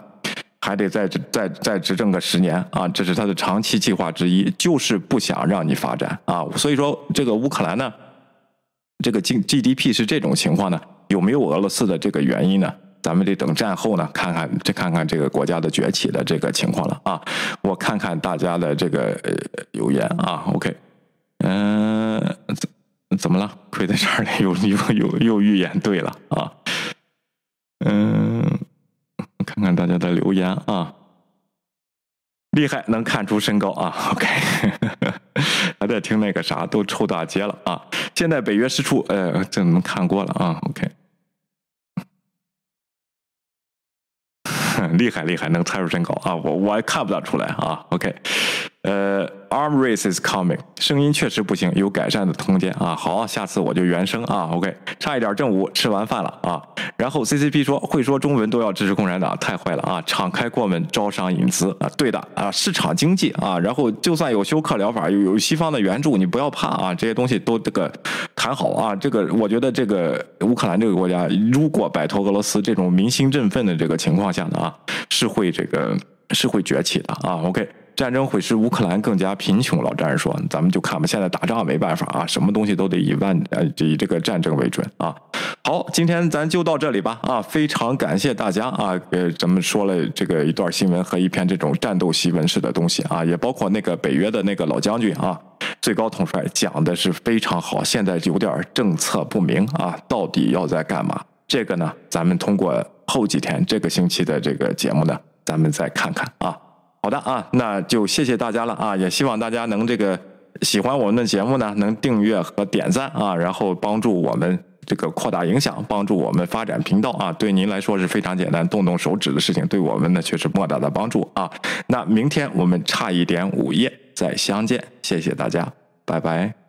还得再再再执政个十年啊！这是他的长期计划之一，就是不想让你发展啊！所以说，这个乌克兰呢，这个经 GDP 是这种情况呢，有没有俄罗斯的这个原因呢？咱们得等战后呢，看看再看看这个国家的崛起的这个情况了啊！我看看大家的这个呃留言啊，OK，嗯，怎怎么了？亏在这儿了，又又又又预言对了啊！嗯，看看大家的留言啊，厉害，能看出身高啊！OK，还在听那个啥，都抽大街了啊！现在北约失处，呃，这能看过了啊？OK。厉害厉害，能猜出身高啊！我我看不大出来啊。OK，呃，Arm race is coming，声音确实不行，有改善的空间啊。好，下次我就原声啊。OK，差一点正午吃完饭了啊。然后 CCP 说会说中文都要支持共产党，太坏了啊！敞开国门招商引资啊，对的啊，市场经济啊。然后就算有休克疗法，有有西方的援助，你不要怕啊，这些东西都这个谈好啊。这个我觉得这个乌克兰这个国家，如果摆脱俄罗斯这种民心振奋的这个情况下呢啊，是会这个是会崛起的啊。OK。战争会使乌克兰更加贫穷，老战士说：“咱们就看吧，现在打仗没办法啊，什么东西都得以万呃以这个战争为准啊。”好，今天咱就到这里吧啊！非常感谢大家啊，呃，咱们说了这个一段新闻和一篇这种战斗檄文式的东西啊，也包括那个北约的那个老将军啊，最高统帅讲的是非常好。现在有点政策不明啊，到底要在干嘛？这个呢，咱们通过后几天这个星期的这个节目呢，咱们再看看啊。好的啊，那就谢谢大家了啊！也希望大家能这个喜欢我们的节目呢，能订阅和点赞啊，然后帮助我们这个扩大影响，帮助我们发展频道啊。对您来说是非常简单，动动手指的事情，对我们呢却是莫大的帮助啊。那明天我们差一点午夜再相见，谢谢大家，拜拜。